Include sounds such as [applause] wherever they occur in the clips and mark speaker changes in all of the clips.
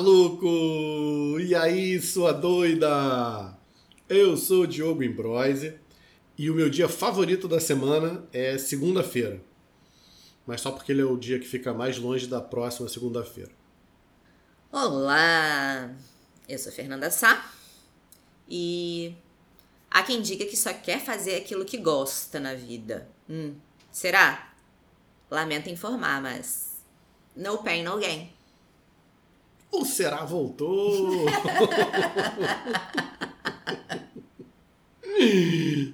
Speaker 1: maluco! E aí, sua doida? Eu sou o Diogo Imbroise e o meu dia favorito da semana é segunda-feira. Mas só porque ele é o dia que fica mais longe da próxima segunda-feira.
Speaker 2: Olá! Eu sou Fernanda Sá e há quem diga que só quer fazer aquilo que gosta na vida. Hum, será? Lamento informar, mas no pain, no gain.
Speaker 1: O Será voltou!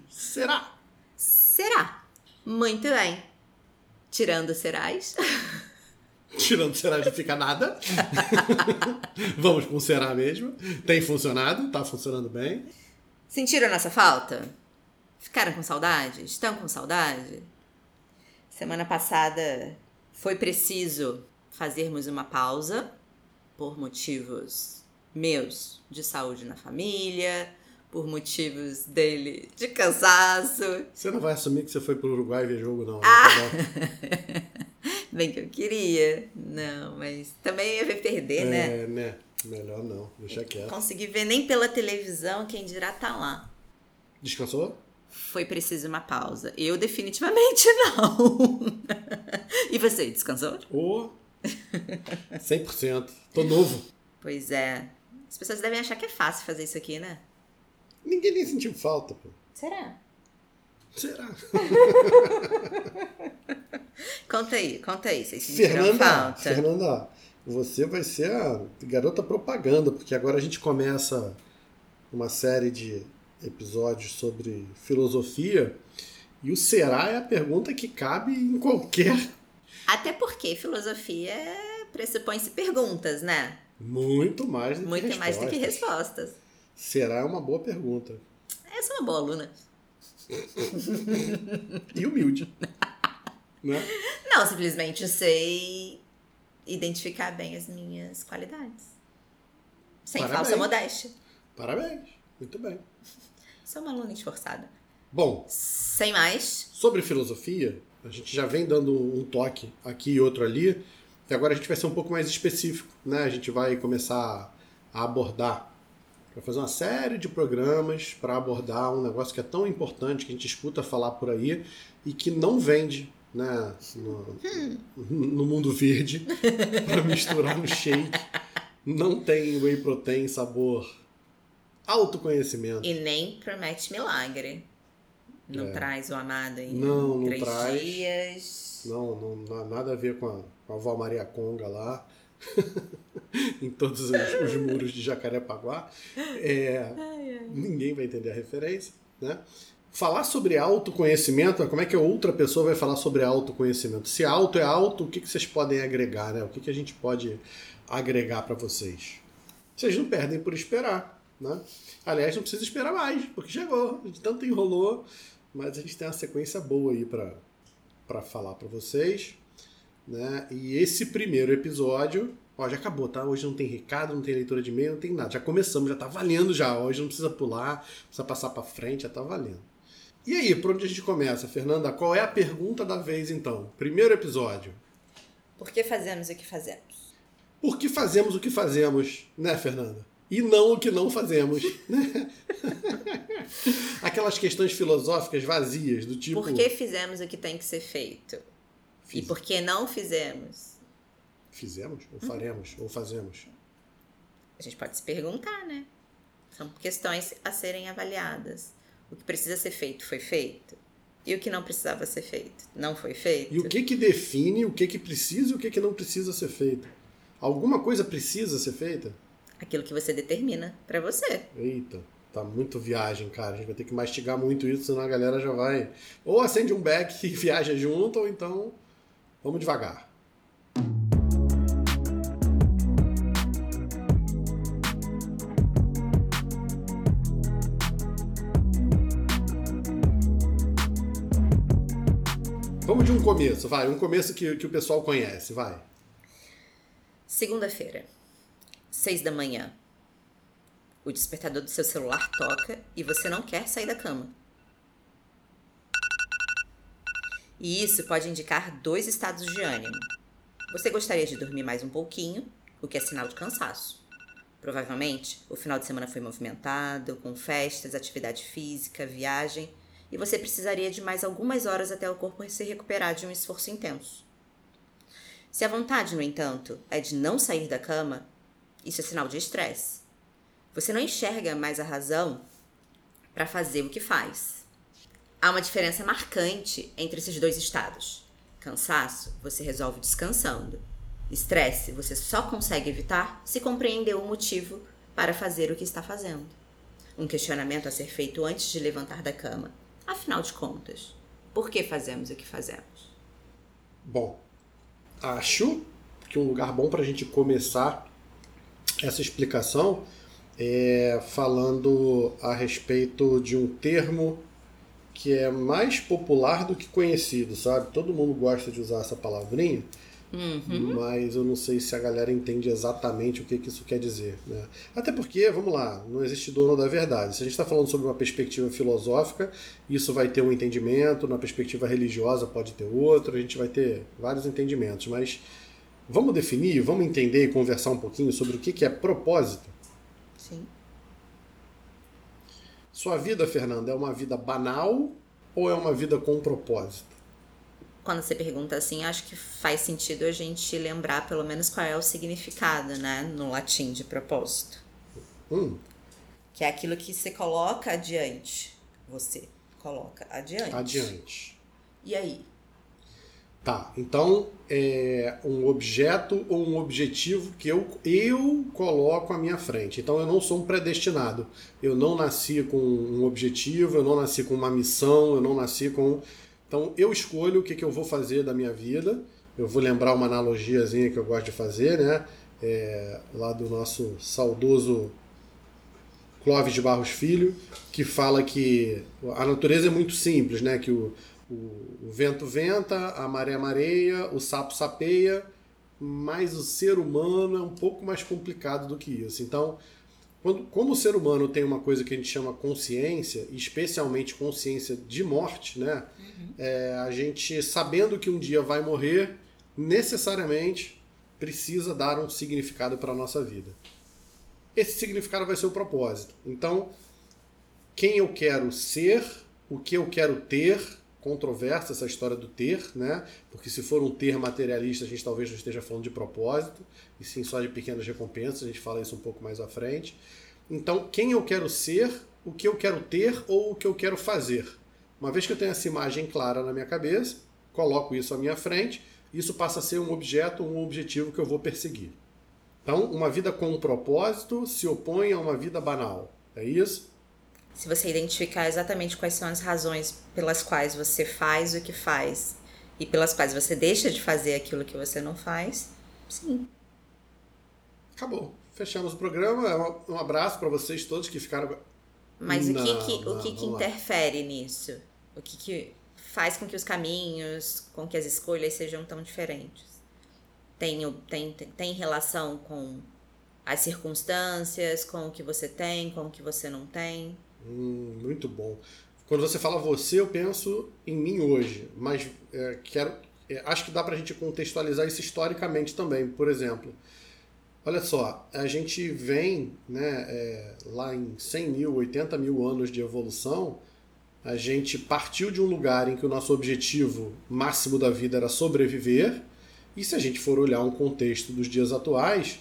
Speaker 1: Será?
Speaker 2: Será? Muito bem. Tirando serás.
Speaker 1: Tirando será não fica nada. Vamos com será mesmo. Tem funcionado, tá funcionando bem.
Speaker 2: Sentiram nossa falta? Ficaram com saudade? Estão com saudade? Semana passada foi preciso fazermos uma pausa por motivos meus de saúde na família, por motivos dele de cansaço.
Speaker 1: Você não vai assumir que você foi pro Uruguai ver jogo, não. né?
Speaker 2: Ah!
Speaker 1: Tá [laughs]
Speaker 2: Bem que eu queria. Não, mas também ia ver perder,
Speaker 1: bom.
Speaker 2: né?
Speaker 1: É, né? Melhor não, deixa quieto.
Speaker 2: Consegui ver nem pela televisão, quem dirá tá lá.
Speaker 1: Descansou?
Speaker 2: Foi preciso uma pausa. Eu definitivamente [laughs] não. e você, descansou?
Speaker 1: Ô! [laughs] 100%. Tô novo.
Speaker 2: Pois é. As pessoas devem achar que é fácil fazer isso aqui, né?
Speaker 1: Ninguém nem sentiu falta, pô.
Speaker 2: Será?
Speaker 1: Será? [laughs]
Speaker 2: Conta aí, conta aí. Vocês sentiram
Speaker 1: Fernanda,
Speaker 2: falta?
Speaker 1: Fernanda, você vai ser a garota propaganda, porque agora a gente começa uma série de episódios sobre filosofia e o será é a pergunta que cabe em qualquer.
Speaker 2: Até porque filosofia pressupõe-se perguntas, né?
Speaker 1: Muito mais do que
Speaker 2: Muito mais do que
Speaker 1: respostas.
Speaker 2: respostas.
Speaker 1: Será é uma boa pergunta.
Speaker 2: Eu sou uma boa aluna.
Speaker 1: E humilde. [laughs] né?
Speaker 2: Não, simplesmente sei identificar bem as minhas qualidades. Sem
Speaker 1: Parabéns.
Speaker 2: falsa modéstia.
Speaker 1: Parabéns. Muito bem.
Speaker 2: Sou uma aluna esforçada.
Speaker 1: Bom,
Speaker 2: Sem mais,
Speaker 1: Sobre filosofia, a gente já vem dando um toque aqui e outro ali, e agora a gente vai ser um pouco mais específico, né? A gente vai começar a abordar, vai fazer uma série de programas para abordar um negócio que é tão importante que a gente escuta falar por aí e que não vende, né? No, no mundo verde [laughs] para misturar no shake. Não tem whey protein sabor autoconhecimento.
Speaker 2: e nem promete milagre. Não
Speaker 1: É.
Speaker 2: traz o amado em
Speaker 1: Não, não
Speaker 2: três
Speaker 1: traz.
Speaker 2: dias.
Speaker 1: Não, não, na- nada a ver com a, com a avó Maria Conga lá, [laughs] em todos os, os muros de Jacarepaguá. É, ninguém vai entender a referência, né? Falar sobre autoconhecimento, como é que outra pessoa vai falar sobre autoconhecimento? Se auto é auto, o que, que vocês podem agregar, né? O que, que a gente pode agregar para vocês? Vocês não perdem por esperar, né? Aliás, não precisa esperar mais, porque chegou. Gente tanto enrolou, mas a gente tem uma sequência boa aí para falar para vocês, né? E esse primeiro episódio, ó, já acabou, tá? Hoje não tem recado, não tem leitura de e-mail, não tem nada. Já começamos, já tá valendo já. Hoje não precisa pular, precisa passar para frente, já tá valendo. E aí, por onde a gente começa, Fernanda? Qual é a pergunta da vez então? Primeiro episódio.
Speaker 2: Por que fazemos o que fazemos?
Speaker 1: Por que fazemos o que fazemos, né, Fernanda? E não o que não fazemos, né? [laughs] Aquelas questões filosóficas vazias, do tipo.
Speaker 2: Por que fizemos o que tem que ser feito?
Speaker 1: Fiz-
Speaker 2: E por que não fizemos?
Speaker 1: Fizemos? Ou faremos? Ou fazemos?
Speaker 2: A gente pode se perguntar, né? São questões a serem avaliadas. O que precisa ser feito foi feito? E o que não precisava ser feito não foi feito?
Speaker 1: E o que que define o que que precisa e o que que não precisa ser feito? Alguma coisa precisa ser feita?
Speaker 2: Aquilo que você determina pra você.
Speaker 1: Eita, tá muito viagem, cara. A gente vai ter que mastigar muito isso, senão a galera já vai. Ou acende um beck [laughs] e viaja junto, ou então vamos devagar. Vamos de um começo, vai. Um começo que, que o pessoal conhece, vai.
Speaker 2: Segunda-feira, seis da manhã. O despertador do seu celular toca e você não quer sair da cama. E isso pode indicar dois estados de ânimo. Você gostaria de dormir mais um pouquinho o que é sinal de cansaço. Provavelmente, o final de semana foi movimentado, com festas, atividade física, viagem, e você precisaria de mais algumas horas até o corpo se recuperar de um esforço intenso. Se a vontade, no entanto, é de não sair da cama, isso é sinal de estresse. Você não enxerga mais a razão para fazer o que faz. Há uma diferença marcante entre esses dois estados. Cansaço, você resolve descansando. Estresse, você só consegue evitar se compreender o motivo para fazer o que está fazendo. Um questionamento a ser feito antes de levantar da cama. Afinal de contas, por que fazemos o que fazemos?
Speaker 1: Bom, acho que um lugar bom para a gente começar essa explicação é falando a respeito de um termo que é mais popular do que conhecido, sabe? Todo mundo gosta de usar essa palavrinha, Uhum. Mas eu não sei se a galera entende exatamente o que, que isso quer dizer. Né? Até porque, vamos lá, não existe dono da verdade. Se a gente está falando sobre uma perspectiva filosófica, isso vai ter um entendimento, na perspectiva religiosa pode ter outro, a gente vai ter vários entendimentos. Mas vamos definir, vamos entender e conversar um pouquinho sobre o que, é propósito?
Speaker 2: Sim.
Speaker 1: Sua vida, Fernanda, é uma vida banal ou é uma vida com propósito?
Speaker 2: quando você pergunta assim, acho que faz sentido a gente lembrar pelo menos qual é o significado, né, no latim de propósito.
Speaker 1: Hum.
Speaker 2: Que é aquilo que você coloca adiante. Você coloca adiante.
Speaker 1: Adiante.
Speaker 2: E aí?
Speaker 1: Tá, então é um objeto ou um objetivo que eu, eu coloco à minha frente. Então eu não sou um predestinado. Eu não nasci com um objetivo, eu não nasci com uma missão, eu não nasci com então eu escolho o que, que eu vou fazer da minha vida. Eu vou lembrar uma analogiazinha que eu gosto de fazer, né? É, lá do nosso saudoso Clóvis de Barros Filho, que fala que a natureza é muito simples, né? Que o, o, o vento venta, a maré mareia, o sapo sapeia, mas o ser humano é um pouco mais complicado do que isso. Então, quando, como o ser humano tem uma coisa que a gente chama consciência, especialmente consciência de morte, né? Uhum. É, a gente, sabendo que um dia vai morrer, necessariamente precisa dar um significado para a nossa vida. Esse significado vai ser o propósito. Então, quem eu quero ser, o que eu quero ter, controversa essa história do ter, né? Porque se for um ter materialista, a gente talvez não esteja falando de propósito, e sim só de pequenas recompensas, a gente fala isso um pouco mais à frente. Então, quem eu quero ser, o que eu quero ter ou o que eu quero fazer. Uma vez que eu tenho essa imagem clara na minha cabeça, coloco isso à minha frente, isso passa a ser um objeto, um objetivo que eu vou perseguir. Então, uma vida com um propósito se opõe a uma vida banal. É isso?
Speaker 2: Se você identificar exatamente quais são as razões pelas quais você faz o que faz e pelas quais você deixa de fazer aquilo que você não faz, sim.
Speaker 1: Acabou. Fechamos o programa. Um abraço para vocês todos que ficaram.
Speaker 2: Mas não, o que, que, não, o que, que interfere nisso? O que, que faz com que os caminhos, com que as escolhas sejam tão diferentes? Tem, tem, tem relação com as circunstâncias, com o que você tem, com o que você não tem?
Speaker 1: Hum, muito bom. Quando você fala você, eu penso em mim hoje, mas é, quero, é, acho que dá para a gente contextualizar isso historicamente também. Por exemplo, olha só, a gente vem né, é, lá em 100 mil, 80 mil anos de evolução, a gente partiu de um lugar em que o nosso objetivo máximo da vida era sobreviver, e se a gente for olhar um contexto dos dias atuais,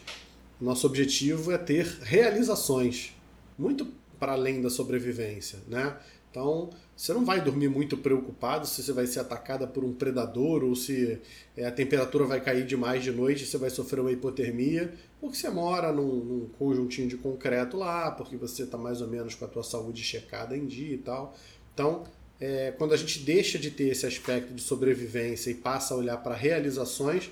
Speaker 1: nosso objetivo é ter realizações. Muito para além da sobrevivência, né? Então, você não vai dormir muito preocupado se você vai ser atacada por um predador ou se é, a temperatura vai cair demais de noite e você vai sofrer uma hipotermia, porque você mora num, num conjuntinho de concreto lá, porque você está mais ou menos com a tua saúde checada em dia e tal. Então, é, quando a gente deixa de ter esse aspecto de sobrevivência e passa a olhar para realizações,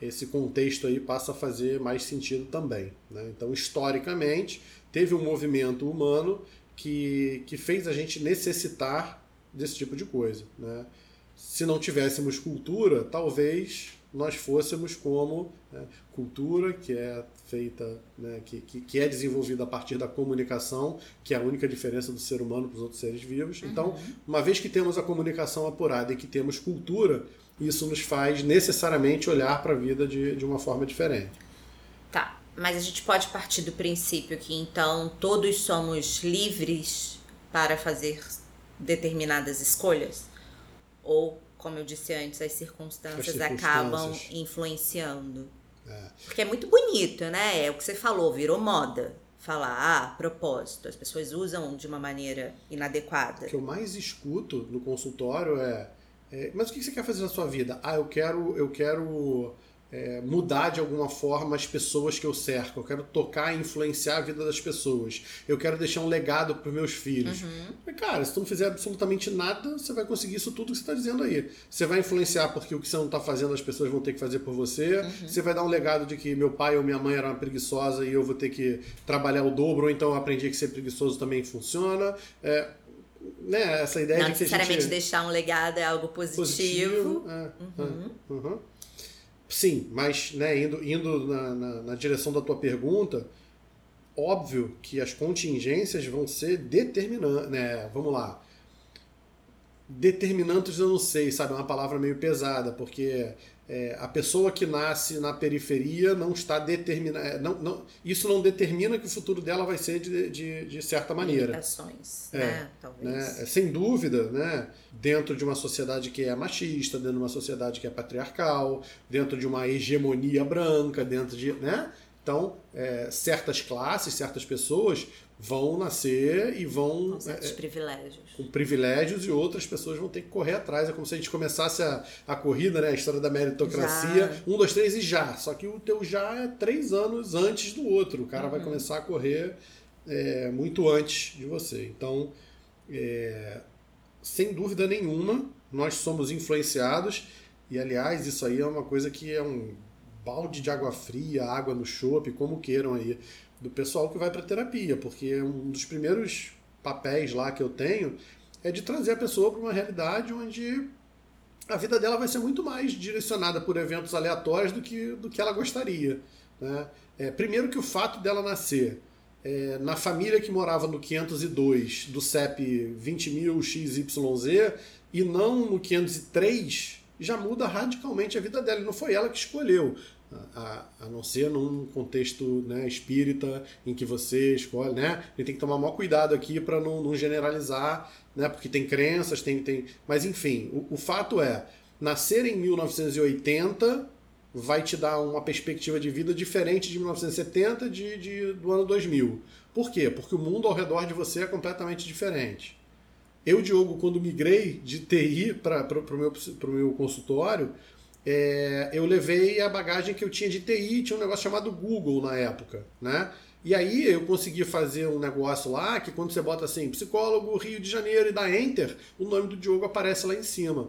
Speaker 1: esse contexto aí passa a fazer mais sentido também. Né? Então, historicamente, teve um movimento humano que, que fez a gente necessitar desse tipo de coisa. Né? Se não tivéssemos cultura, talvez nós fôssemos como né, cultura que é feita, né, que, que, que, é desenvolvida a partir da comunicação, que é a única diferença do ser humano para os outros seres vivos. Uhum. Então, uma vez que temos a comunicação apurada e que temos cultura, isso nos faz necessariamente olhar para a vida de, de uma forma diferente.
Speaker 2: Mas a gente pode partir do princípio que então todos somos livres para fazer determinadas escolhas? Ou, como eu disse antes, as circunstâncias, as circunstâncias. acabam influenciando? É. Porque é muito bonito, né? É o que você falou, virou moda. Falar, ah, propósito, as pessoas usam de uma maneira inadequada.
Speaker 1: O que eu mais escuto no consultório é, é mas o que você quer fazer na sua vida? Ah, eu quero, eu quero é, mudar de alguma forma as pessoas que eu cerco. Eu quero tocar e influenciar a vida das pessoas. Eu quero deixar um legado para meus filhos. Uhum. cara, se tu não fizer absolutamente nada, você vai conseguir isso tudo que você está dizendo aí. Você vai influenciar porque o que você não está fazendo as pessoas vão ter que fazer por você. Uhum. Você vai dar um legado de que meu pai ou minha mãe era uma preguiçosa e eu vou ter que trabalhar o dobro, ou então eu aprendi que ser preguiçoso também funciona. É, né, essa ideia
Speaker 2: não
Speaker 1: de que
Speaker 2: necessariamente gente... deixar um legado é algo positivo. positivo é,
Speaker 1: uhum. Sim, mas né, indo, indo na, na, na, direção da tua pergunta, óbvio que as contingências vão ser determinantes. Né, vamos lá. Determinantes eu não sei, sabe? É uma palavra meio pesada, porque é, a pessoa que nasce na periferia não está determinada. É, não, não, isso não determina que o futuro dela vai ser de, de, de certa maneira.
Speaker 2: Limitações, é, né? Talvez. Né?
Speaker 1: Sem dúvida, né? dentro de uma sociedade que é machista, dentro de uma sociedade que é patriarcal, dentro de uma hegemonia branca, dentro de. Né? Então, é, certas classes, certas pessoas vão nascer e vão.
Speaker 2: Com certos é, privilégios.
Speaker 1: Com privilégios e outras pessoas vão ter que correr atrás. É como se a gente começasse a, a corrida, né? A história da meritocracia. Já. Um, dois, três e já. Só que o teu já é três anos antes do outro. O cara uhum. vai começar a correr é, muito antes de você. Então, é, sem dúvida nenhuma, nós somos influenciados. E aliás, isso aí é uma coisa que é um balde de água fria, água no chope, como queiram aí do pessoal que vai para terapia, porque um dos primeiros papéis lá que eu tenho é de trazer a pessoa para uma realidade onde a vida dela vai ser muito mais direcionada por eventos aleatórios do que, do que ela gostaria. Né? É, primeiro que o fato dela nascer é, na família que morava no 502 do CEP 20.000 XYZ e não no 503 já muda radicalmente a vida dela. E não foi ela que escolheu a, a não ser num contexto né, espírita em que você escolhe, né? A gente tem que tomar maior cuidado aqui para não, não, generalizar, né? Porque tem crenças, tem, tem... Mas enfim, o, o fato é, nascer em 1980 vai te dar uma perspectiva de vida diferente de 1970 de, de, do ano 2000. Por quê? Porque o mundo ao redor de você é completamente diferente. Eu, Diogo, quando migrei de TI para o meu, meu consultório, é, eu levei a bagagem que eu tinha de TI, tinha um negócio chamado Google na época, né? E aí eu consegui fazer um negócio lá que quando você bota assim, psicólogo Rio de Janeiro e dá Enter, o nome do Diogo aparece lá em cima.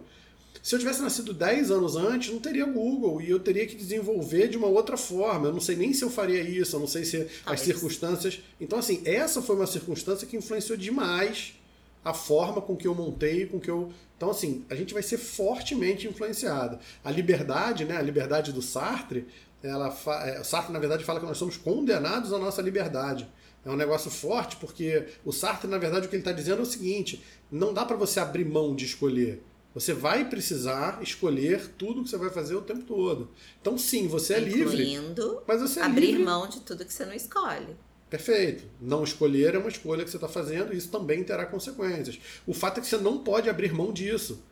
Speaker 1: Se eu tivesse nascido 10 anos antes, não teria Google e eu teria que desenvolver de uma outra forma. Eu não sei nem se eu faria isso, eu não sei se as circunstâncias. Então, assim, essa foi uma circunstância que influenciou demais a forma com que eu montei, com que eu. Então, assim, a gente vai ser fortemente influenciado. A liberdade, né, a liberdade do Sartre, ela fa... É, Sartre, na verdade, fala que nós somos condenados à nossa liberdade. É um negócio forte, porque o Sartre, na verdade, o que ele está dizendo é o seguinte: não dá para você abrir mão de escolher. Você vai precisar escolher tudo que você vai fazer o tempo todo. Então, sim, você é
Speaker 2: Incluindo
Speaker 1: livre. Mas você é
Speaker 2: abrir
Speaker 1: livre.
Speaker 2: mão de tudo que você não escolhe.
Speaker 1: Perfeito. Não escolher é uma escolha que você está fazendo e isso também terá consequências. O fato é que você não pode abrir mão disso.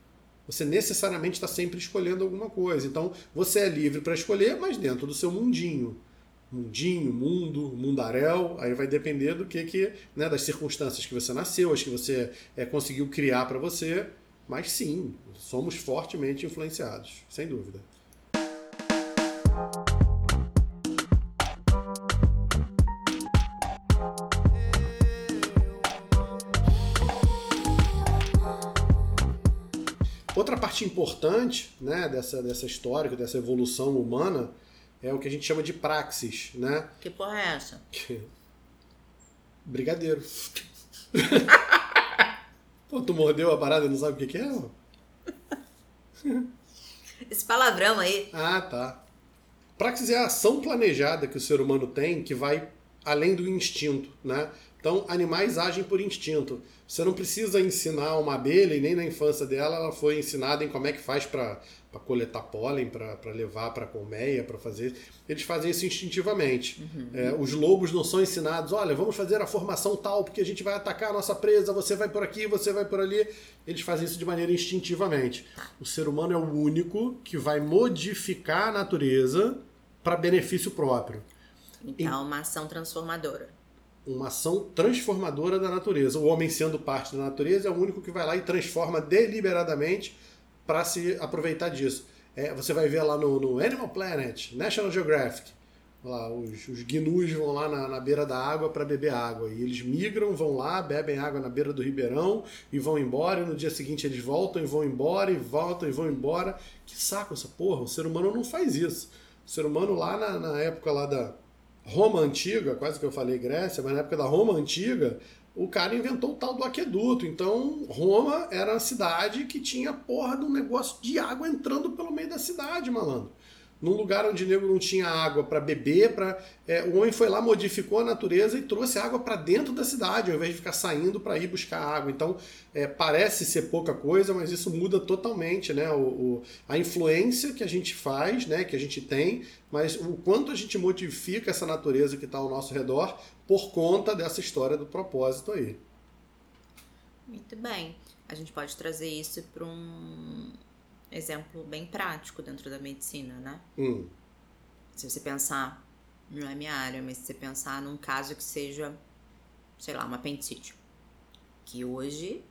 Speaker 1: Você necessariamente está sempre escolhendo alguma coisa. Então, você é livre para escolher, mas dentro do seu mundinho. Mundinho, mundo, mundaréu, aí vai depender do que, que né, das circunstâncias que você nasceu, as que você é, conseguiu criar para você. Mas sim, somos fortemente influenciados, sem dúvida. Outra parte importante né, dessa, dessa história, dessa evolução humana, é o que a gente chama de praxis, né?
Speaker 2: Que porra é essa?
Speaker 1: Brigadeiro. [laughs] Pô, tu mordeu a parada e não sabe o que, que é?
Speaker 2: Esse palavrão aí.
Speaker 1: Ah, tá. Praxis é a ação planejada que o ser humano tem que vai além do instinto, né? Então, animais agem por instinto. Você não precisa ensinar uma abelha, e nem na infância dela ela foi ensinada em como é que faz para coletar pólen, para levar para colmeia, para fazer. Eles fazem isso instintivamente. Uhum. É, os lobos não são ensinados, olha, vamos fazer a formação tal, porque a gente vai atacar a nossa presa, você vai por aqui, você vai por ali. Eles fazem isso de maneira instintivamente. O ser humano é o único que vai modificar a natureza para benefício próprio.
Speaker 2: Então, uma ação transformadora.
Speaker 1: Uma ação transformadora da natureza. O homem, sendo parte da natureza, é o único que vai lá e transforma deliberadamente para se aproveitar disso. É, você vai ver lá no, no, Animal Planet, National Geographic, lá, os, os gnus vão lá na, na beira da água para beber água. E eles migram, vão lá, bebem água na beira do ribeirão e vão embora. E no dia seguinte eles voltam e vão embora, e voltam e vão embora. Que saco essa porra! O ser humano não faz isso. O ser humano lá na, na época lá da Roma Antiga, quase que eu falei Grécia, mas na época da Roma Antiga, o cara inventou o tal do aqueduto. Então, Roma era a cidade que tinha porra de um negócio de água entrando pelo meio da cidade, malandro. Num lugar onde o negro não tinha água para beber, para é, o homem foi lá, modificou a natureza e trouxe água para dentro da cidade, ao invés de ficar saindo para ir buscar água. Então, é, parece ser pouca coisa, mas isso muda totalmente né? O, o, a influência que a gente faz, né? que a gente tem, mas o quanto a gente modifica essa natureza que está ao nosso redor por conta dessa história do propósito aí.
Speaker 2: Muito bem. A gente pode trazer isso para um exemplo bem prático dentro da medicina, né?
Speaker 1: Hum.
Speaker 2: Se você pensar, não é minha área, mas se você pensar num caso que seja, sei lá, uma apendicite. Que hoje,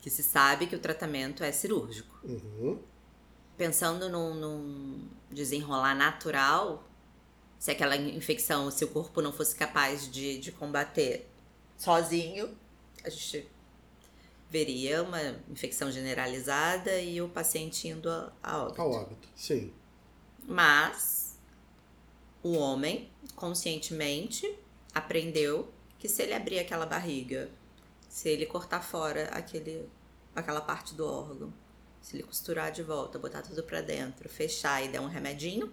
Speaker 2: que se sabe que o tratamento é cirúrgico.
Speaker 1: Uhum.
Speaker 2: Pensando num, num desenrolar natural, se aquela infecção, se o corpo não fosse capaz de, de combater sozinho, a gente veria uma infecção generalizada e o paciente indo a, a óbito.
Speaker 1: A óbito, sim.
Speaker 2: Mas o homem, conscientemente, aprendeu que se ele abrir aquela barriga, se ele cortar fora aquele, aquela parte do órgão, se ele costurar de volta, botar tudo para dentro, fechar e der um remedinho,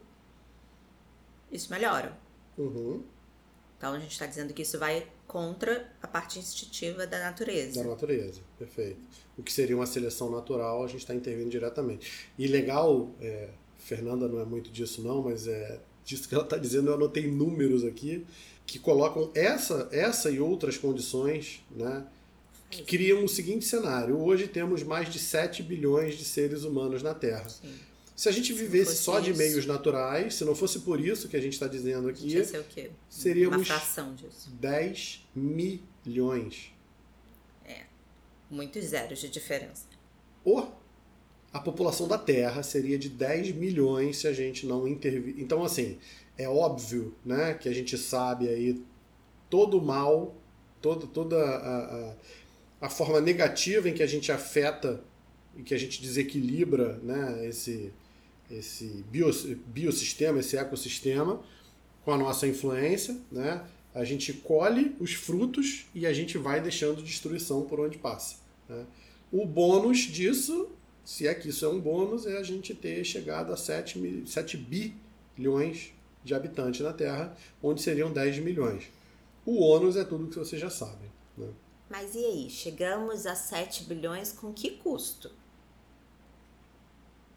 Speaker 2: isso melhora.
Speaker 1: Uhum.
Speaker 2: Então a gente está dizendo que isso vai contra a parte instintiva da natureza.
Speaker 1: Da natureza, perfeito. O que seria uma seleção natural, a gente está intervindo diretamente. E legal, é, Fernanda não é muito disso não, mas é disso que ela está dizendo, eu anotei números aqui que colocam essa, essa e outras condições, né? Que criam o seguinte cenário. Hoje temos mais de 7 bilhões de seres humanos na Terra. Sim. Se a gente vivesse só de meios naturais, se não fosse por isso que a gente está dizendo aqui,
Speaker 2: ser o quê?
Speaker 1: seríamos
Speaker 2: Uma fração disso.
Speaker 1: 10 milhões.
Speaker 2: É, muitos zeros de diferença.
Speaker 1: Ou a população da Terra seria de 10 milhões se a gente não intervir. Então, assim, é óbvio né, que a gente sabe aí todo o mal, todo, toda a, a, a forma negativa em que a gente afeta e que a gente desequilibra né, esse, esse biosistema, esse ecossistema, com a nossa influência, né? A gente colhe os frutos e a gente vai deixando destruição por onde passa. Né? O bônus disso, se é que isso é um bônus, é a gente ter chegado a 7, mil, 7 bilhões de habitantes na Terra, onde seriam 10 milhões. O ônus é tudo que vocês já sabem. Né?
Speaker 2: Mas e aí? Chegamos a 7 bilhões com que custo?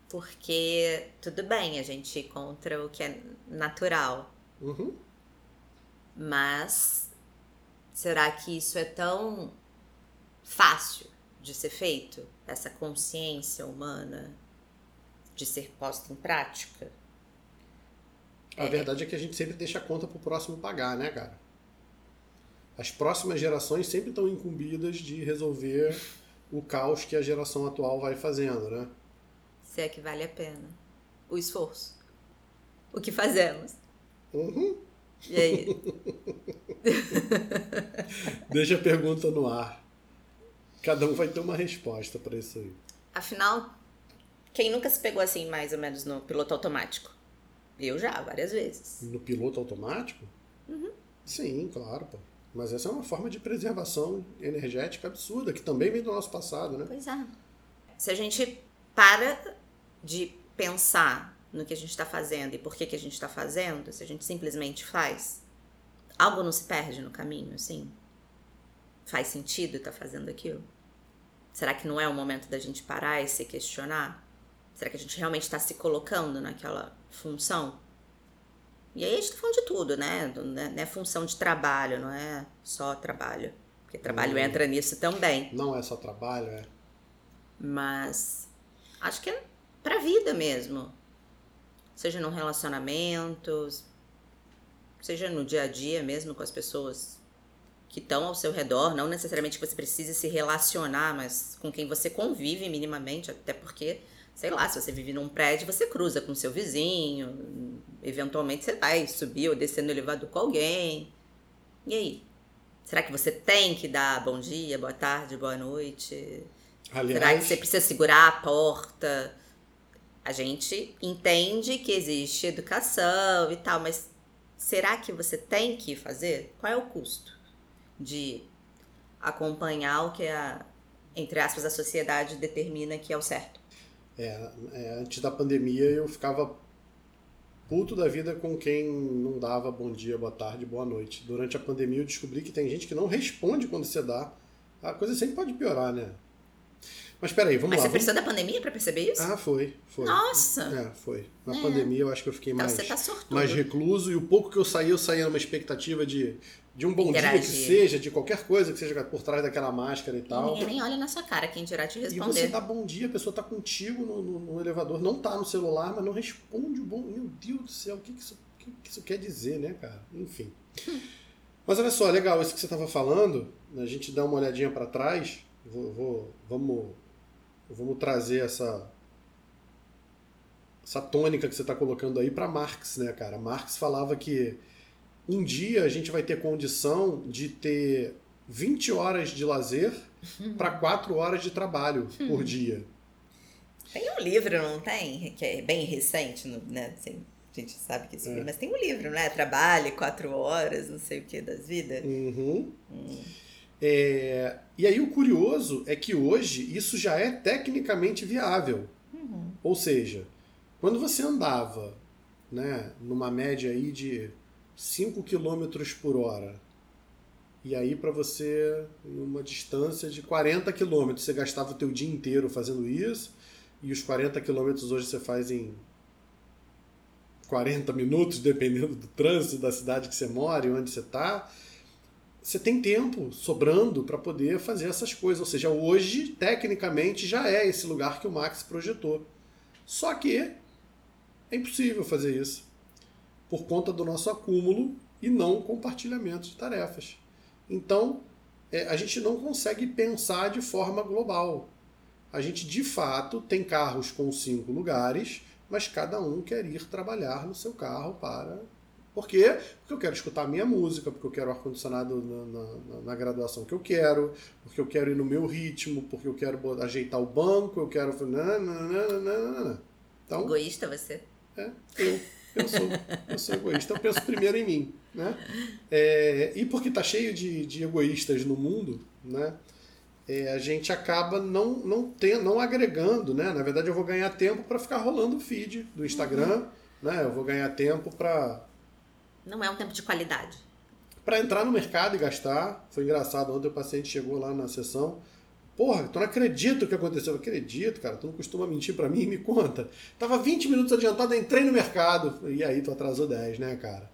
Speaker 2: Porque tudo bem a gente ir contra o que é natural.
Speaker 1: Uhum.
Speaker 2: Mas será que isso é tão fácil de ser feito? Essa consciência humana de ser posta em prática?
Speaker 1: A é. verdade é que a gente sempre deixa a conta pro próximo pagar, né, cara? As próximas gerações sempre estão incumbidas de resolver o caos que a geração atual vai fazendo, né?
Speaker 2: Se é que vale a pena o esforço. O que fazemos.
Speaker 1: Uhum.
Speaker 2: E aí? [laughs]
Speaker 1: Deixa a pergunta no ar. Cada um vai ter uma resposta para isso aí.
Speaker 2: Afinal, quem nunca se pegou assim, mais ou menos, no piloto automático? Eu já, várias vezes.
Speaker 1: No piloto automático?
Speaker 2: Uhum.
Speaker 1: Sim, claro, pô. Mas essa é uma forma de preservação energética absurda, que também vem do nosso passado, né?
Speaker 2: Pois é. Se a gente para de pensar no que a gente está fazendo e por que, que a gente está fazendo, se a gente simplesmente faz, algo não se perde no caminho, assim? Faz sentido estar tá fazendo aquilo? Será que não é o momento da gente parar e se questionar? Será que a gente realmente está se colocando naquela função? E aí a gente tá falando de tudo, né? Não é função de trabalho, não é só trabalho. Porque trabalho hum. entra nisso também.
Speaker 1: Não é só trabalho, é.
Speaker 2: Mas acho que é pra vida mesmo. Seja num relacionamento, seja no dia a dia mesmo com as pessoas que estão ao seu redor, não necessariamente que você precise se relacionar, mas com quem você convive minimamente, até porque, sei lá, se você vive num prédio, você cruza com seu vizinho, eventualmente você vai subir ou descer no elevador com alguém. E aí? Será que você tem que dar bom dia, boa tarde, boa noite? Aliás, Será que você precisa segurar a porta? A gente entende que existe educação e tal, mas será que você tem que fazer? Qual é o custo de acompanhar o que a, entre aspas, a sociedade determina que é o certo?
Speaker 1: É, é, antes da pandemia eu ficava puto da vida com quem não dava bom dia, boa tarde, boa noite. Durante a pandemia eu descobri que tem gente que não responde quando você dá. A coisa sempre pode piorar, né? Mas peraí, vamos
Speaker 2: Mas
Speaker 1: lá.
Speaker 2: Mas você precisou da pandemia para perceber isso?
Speaker 1: Ah, foi, foi.
Speaker 2: Nossa!
Speaker 1: É, foi. Na é. pandemia eu acho que eu fiquei
Speaker 2: então
Speaker 1: mais,
Speaker 2: você tá
Speaker 1: mais recluso e o pouco que eu saí, eu saí numa expectativa de, de um bom Interagir. dia que seja, de qualquer coisa que seja por trás daquela máscara e tal.
Speaker 2: Ninguém nem olha na sua cara, quem dirá te responder.
Speaker 1: E você dá bom dia, a pessoa tá contigo no, no, no elevador, não tá no celular, mas não responde o bom. Meu Deus do céu, o que, que, isso, o que, que isso quer dizer, né, cara? Enfim. [laughs] mas olha só, legal isso que você tava falando, a gente dá uma olhadinha para trás, vou, vou, vamos vamos trazer essa essa tônica que você está colocando aí para Marx, né, cara? Marx falava que um dia a gente vai ter condição de ter 20 horas de lazer [laughs] para 4 horas de trabalho por dia.
Speaker 2: Tem um livro, não tem? Que é bem recente, né? Assim, a gente sabe que isso é. mas tem um livro, né? Trabalhe quatro horas, não sei o que, das vidas.
Speaker 1: Uhum. Hum. É, e aí o curioso é que hoje isso já é tecnicamente viável. Uhum. Ou seja, quando você andava né, numa média aí de 5 km por hora, e aí para você, em uma distância de 40 km, você gastava o teu dia inteiro fazendo isso, e os 40 km hoje você faz em 40 minutos, [laughs] dependendo do trânsito da cidade que você mora e onde você está você tem tempo sobrando para poder fazer essas coisas. Ou seja, hoje, tecnicamente, já é esse lugar que o Max projetou. Só que é impossível fazer isso por conta do nosso acúmulo e não compartilhamento de tarefas. Então, é, a gente não consegue pensar de forma global. A gente, de fato, tem carros com cinco lugares, mas cada um quer ir trabalhar no seu carro para por quê? Porque eu quero escutar a minha música, porque eu quero ar-condicionado na, na, na, graduação que eu quero, porque eu quero ir no meu ritmo, porque eu quero ajeitar o banco, eu quero.
Speaker 2: Então, egoísta você?
Speaker 1: É, eu. Eu sou, eu sou egoísta. Eu penso primeiro em mim. Né? É, e porque está cheio de, de egoístas no mundo, né? É, a gente acaba não, não, tem, não agregando. Né? Na verdade, eu vou ganhar tempo para ficar rolando o feed do Instagram. Uhum. Né? Eu vou ganhar tempo para
Speaker 2: não é um tempo de qualidade.
Speaker 1: Para entrar no mercado e gastar, foi engraçado. Ontem o paciente chegou lá na sessão. Porra, tu não acredita o que aconteceu. Eu acredito, cara. Tu não costuma mentir para mim? Me conta. Tava 20 minutos adiantado, entrei no mercado. E aí tu atrasou 10, né, cara?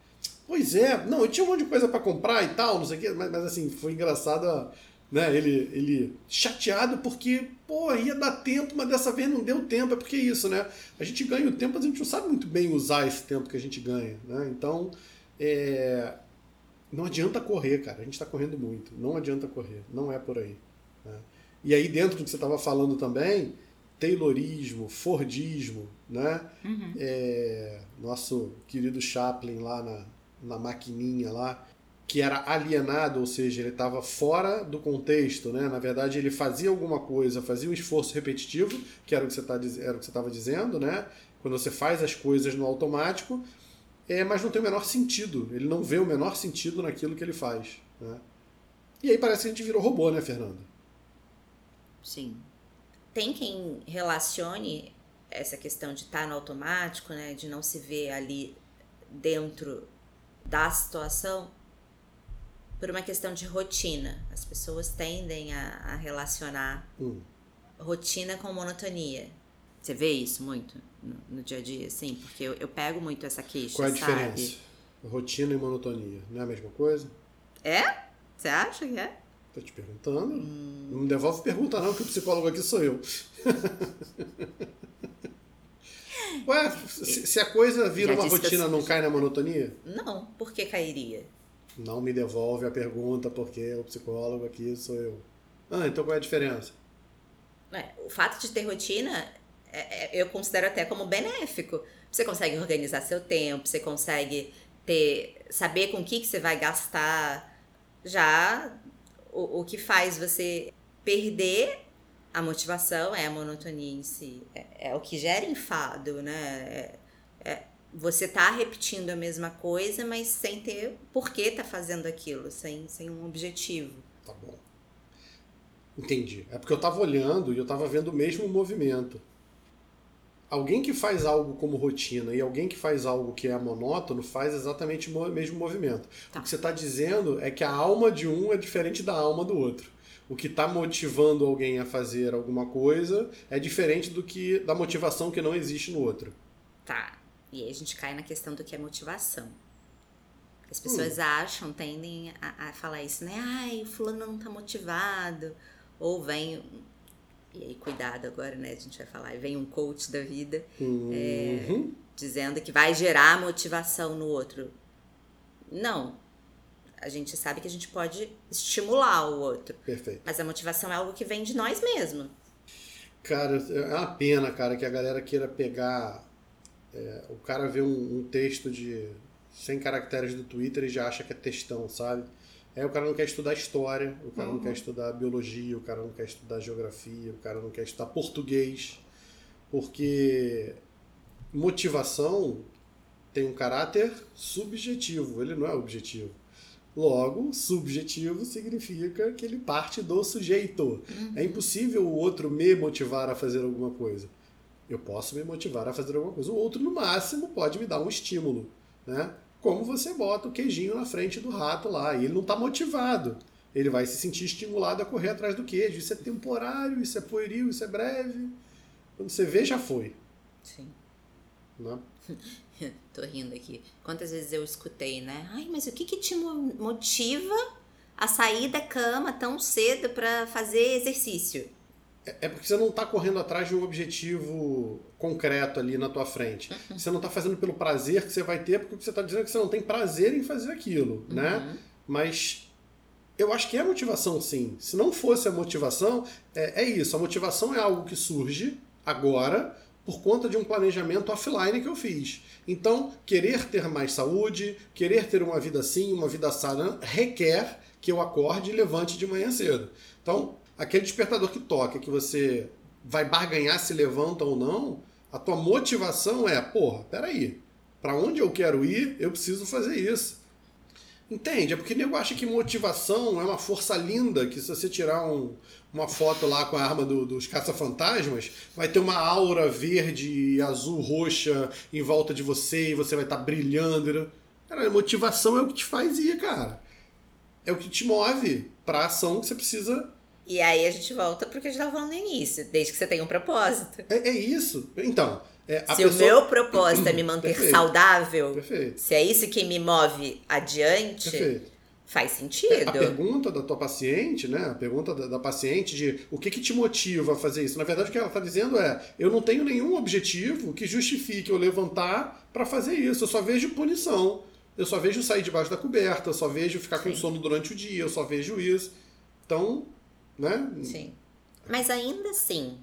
Speaker 1: Pois é. Não, eu tinha um monte de coisa para comprar e tal, não sei o quê. Mas, mas assim, foi engraçado né? Ele, ele chateado porque, pô, ia dar tempo, mas dessa vez não deu tempo. É porque é isso, né? A gente ganha o tempo, mas a gente não sabe muito bem usar esse tempo que a gente ganha, né? Então, é, não adianta correr, cara. A gente está correndo muito. Não adianta correr. Não é por aí. Né? E aí, dentro do que você estava falando também, Taylorismo, Fordismo, né? Uhum. É, nosso querido Chaplin lá na, na maquininha lá, que era alienado, ou seja, ele estava fora do contexto, né? Na verdade, ele fazia alguma coisa, fazia um esforço repetitivo, que era o que você tá, estava dizendo, né? Quando você faz as coisas no automático, é, mas não tem o menor sentido. Ele não vê o menor sentido naquilo que ele faz. Né? E aí parece que a gente virou robô, né, Fernanda?
Speaker 2: Sim. Tem quem relacione essa questão de estar no automático, né, de não se ver ali dentro da situação, por uma questão de rotina. As pessoas tendem a, a relacionar hum. rotina com monotonia. Você vê isso muito no, no dia a dia, sim? Porque eu, eu, pego muito essa queixa,
Speaker 1: Qual é a
Speaker 2: sabe?
Speaker 1: diferença? Rotina e monotonia. Não é a mesma coisa?
Speaker 2: É? Você acha que é?
Speaker 1: Tô te perguntando. Hum. Não me devolve pergunta não, que o psicólogo aqui sou eu. [laughs] Ué, se, se, a coisa vira Já uma rotina, não cai na monotonia?
Speaker 2: Não, por que cairia?
Speaker 1: Não me devolve a pergunta, porque o psicólogo aqui sou eu. Ah, então qual é a diferença?
Speaker 2: É, o fato de ter rotina, eu considero até como benéfico. Você consegue organizar seu tempo, você consegue ter saber com o que, que você vai gastar. Já o, o que faz você perder a motivação é a monotonia em si. É, é o que gera enfado, né? É, é, você tá repetindo a mesma coisa, mas sem ter por que tá fazendo aquilo, sem, sem um objetivo.
Speaker 1: Tá bom. Entendi. É porque eu tava olhando e eu tava vendo o mesmo movimento. Alguém que faz algo como rotina e alguém que faz algo que é monótono faz exatamente o mesmo movimento. Tá. O que você está dizendo é que a alma de um é diferente da alma do outro o que está motivando alguém a fazer alguma coisa é diferente do que da motivação que não existe no outro.
Speaker 2: Tá. E aí a gente cai na questão do que é motivação. As pessoas hum. acham, tendem a, a, falar isso, né? Ai, o fulano não tá motivado. Ou vem. E aí, cuidado agora, né? A gente vai falar. E vem um coach da vida
Speaker 1: uhum.
Speaker 2: é, dizendo que vai gerar motivação no outro. Não, a gente sabe que a gente pode estimular o outro.
Speaker 1: Perfeito.
Speaker 2: Mas a motivação é algo que vem de nós mesmos.
Speaker 1: Cara, é uma pena, cara, que a galera queira pegar. É, o cara vê um, um, texto de 100 caracteres do Twitter e já acha que é textão, sabe? É, o cara não quer estudar história, o cara uhum. não quer estudar biologia, o cara não quer estudar geografia, o cara não quer estudar português, porque motivação tem um caráter subjetivo, ele não é objetivo. Logo, subjetivo significa que ele parte do sujeito. Uhum. É impossível o outro me motivar a fazer alguma coisa. Eu posso me motivar a fazer alguma coisa. O outro, no máximo, pode me dar um estímulo. Né? Como você bota o queijinho na frente do rato lá e ele não está motivado. Ele vai se sentir estimulado a correr atrás do queijo. Isso é temporário, isso é pueril, isso é breve. Quando você vê, já foi.
Speaker 2: Sim.
Speaker 1: Né? [laughs]
Speaker 2: Tô rindo aqui. Quantas vezes eu escutei, né? Ai, mas o que que te motiva a sair da cama tão cedo para fazer exercício?
Speaker 1: É, é porque você não está correndo atrás de um objetivo concreto ali na tua frente. Uhum. Você não está fazendo pelo prazer que você vai ter, porque você está dizendo que você não tem prazer em fazer aquilo, né? uhum. né? Mas eu acho que é motivação, sim. Se não fosse a motivação, é, é isso. A motivação é algo que surge agora por conta de um planejamento offline que eu fiz. Então, querer ter mais saúde, querer ter uma vida assim, uma vida sana, requer que eu acorde e levante de manhã cedo. Então, aquele despertador que toca, que você vai barganhar se levanta ou não, a tua motivação é, porra, peraí, para onde eu quero ir, eu preciso fazer isso. Entende? É porque o nego acha que motivação é uma força linda, que se você tirar um, uma foto lá com a arma do, dos caça-fantasmas, vai ter uma aura verde, azul, roxa em volta de você e você vai estar tá brilhando. Cara, a motivação é o que te faz ir, cara. É o que te move pra ação que você precisa.
Speaker 2: E aí a gente volta pro que a gente estava falando no início, desde que você tenha um propósito.
Speaker 1: É, é isso. Então, é,
Speaker 2: se pessoa... o meu propósito é me manter
Speaker 1: Perfeito.
Speaker 2: saudável,
Speaker 1: Perfeito.
Speaker 2: se é isso que me move adiante,
Speaker 1: Perfeito.
Speaker 2: faz sentido.
Speaker 1: A pergunta da tua paciente, né? A pergunta da, da, paciente de o que, que te motiva a fazer isso. Na verdade, o que ela está dizendo é: eu não tenho nenhum objetivo que justifique eu levantar para fazer isso. Eu só vejo punição. Eu só vejo sair debaixo da coberta, eu só vejo ficar Sim. com sono durante o dia, eu só vejo isso. Então, né?
Speaker 2: Sim. Mas ainda assim,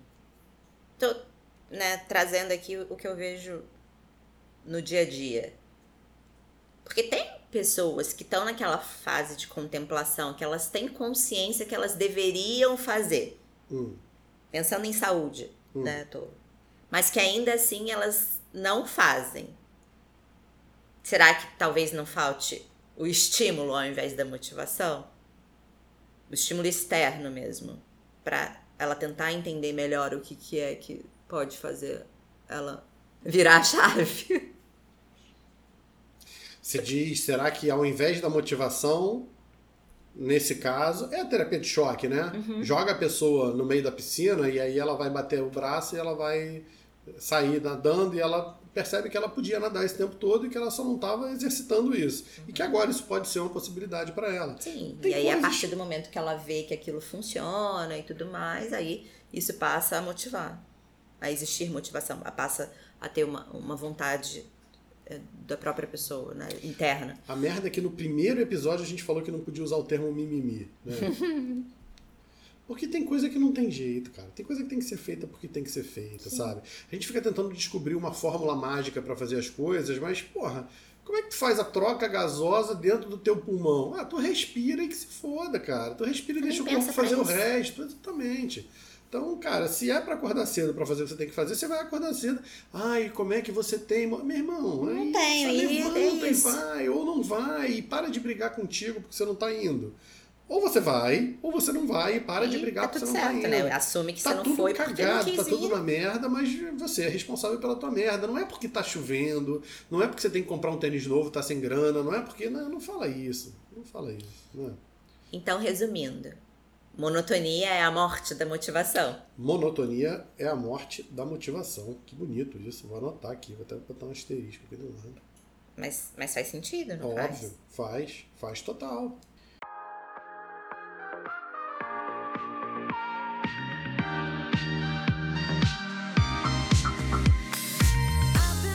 Speaker 2: tô né, trazendo aqui o que eu vejo no dia a dia. Porque tem pessoas que estão naquela fase de contemplação, que elas têm consciência que elas deveriam fazer.
Speaker 1: Hum.
Speaker 2: Pensando em saúde, hum. né, tô. Mas que ainda assim elas não fazem. Será que talvez não falte o estímulo ao invés da motivação? O estímulo externo mesmo, para ela tentar entender melhor o que, que é que pode fazer ela virar a chave. [laughs]
Speaker 1: Você diz, será que ao invés da motivação, nesse caso, é a terapia de choque, né?
Speaker 2: Uhum.
Speaker 1: Joga a pessoa no meio da piscina e aí ela vai bater o braço e ela vai sair nadando e ela percebe que ela podia nadar esse tempo todo e que ela só não estava exercitando isso. Uhum. E que agora isso pode ser uma possibilidade para ela.
Speaker 2: Sim, Tem e aí coisas... a partir do momento que ela vê que aquilo funciona e tudo mais, aí isso passa a motivar, a existir motivação, passa a ter uma, uma vontade é, da própria pessoa, né, interna.
Speaker 1: A merda é que no primeiro episódio a gente falou que não podia usar o termo mimimi, né? [laughs] Porque tem coisa que não tem jeito, cara. Tem coisa que tem que ser feita porque tem que ser feita, Sim. sabe? A gente fica tentando descobrir uma fórmula mágica para fazer as coisas, mas, porra, como é que tu faz a troca gasosa dentro do teu pulmão? Ah, tu respira e que se foda, cara. Tu respira e deixa o corpo fazer o resto. Exatamente. Então, cara, se é para acordar cedo para fazer o que você tem que fazer, você vai acordar cedo. Ai, como é que você tem. Meu irmão,
Speaker 2: não aí, tenho,
Speaker 1: levanta é e vai, ou não vai, e para de brigar contigo porque você não tá indo. Ou você vai, ou você não vai e para e de brigar tá porque você não certo, tá indo. Né?
Speaker 2: Assume que
Speaker 1: tá
Speaker 2: você não foi cagado, porque não quis
Speaker 1: Tá tudo na merda, mas você é responsável pela tua merda. Não é porque tá chovendo, não é porque você tem que comprar um tênis novo, tá sem grana, não é porque... Não, não fala isso, não fala isso. Não é.
Speaker 2: Então, resumindo, monotonia é a morte da motivação.
Speaker 1: Monotonia é a morte da motivação. Que bonito isso, vou anotar aqui, vou até botar um asterisco aqui do lado.
Speaker 2: Mas, mas faz sentido, não
Speaker 1: Óbvio, faz? faz, faz total.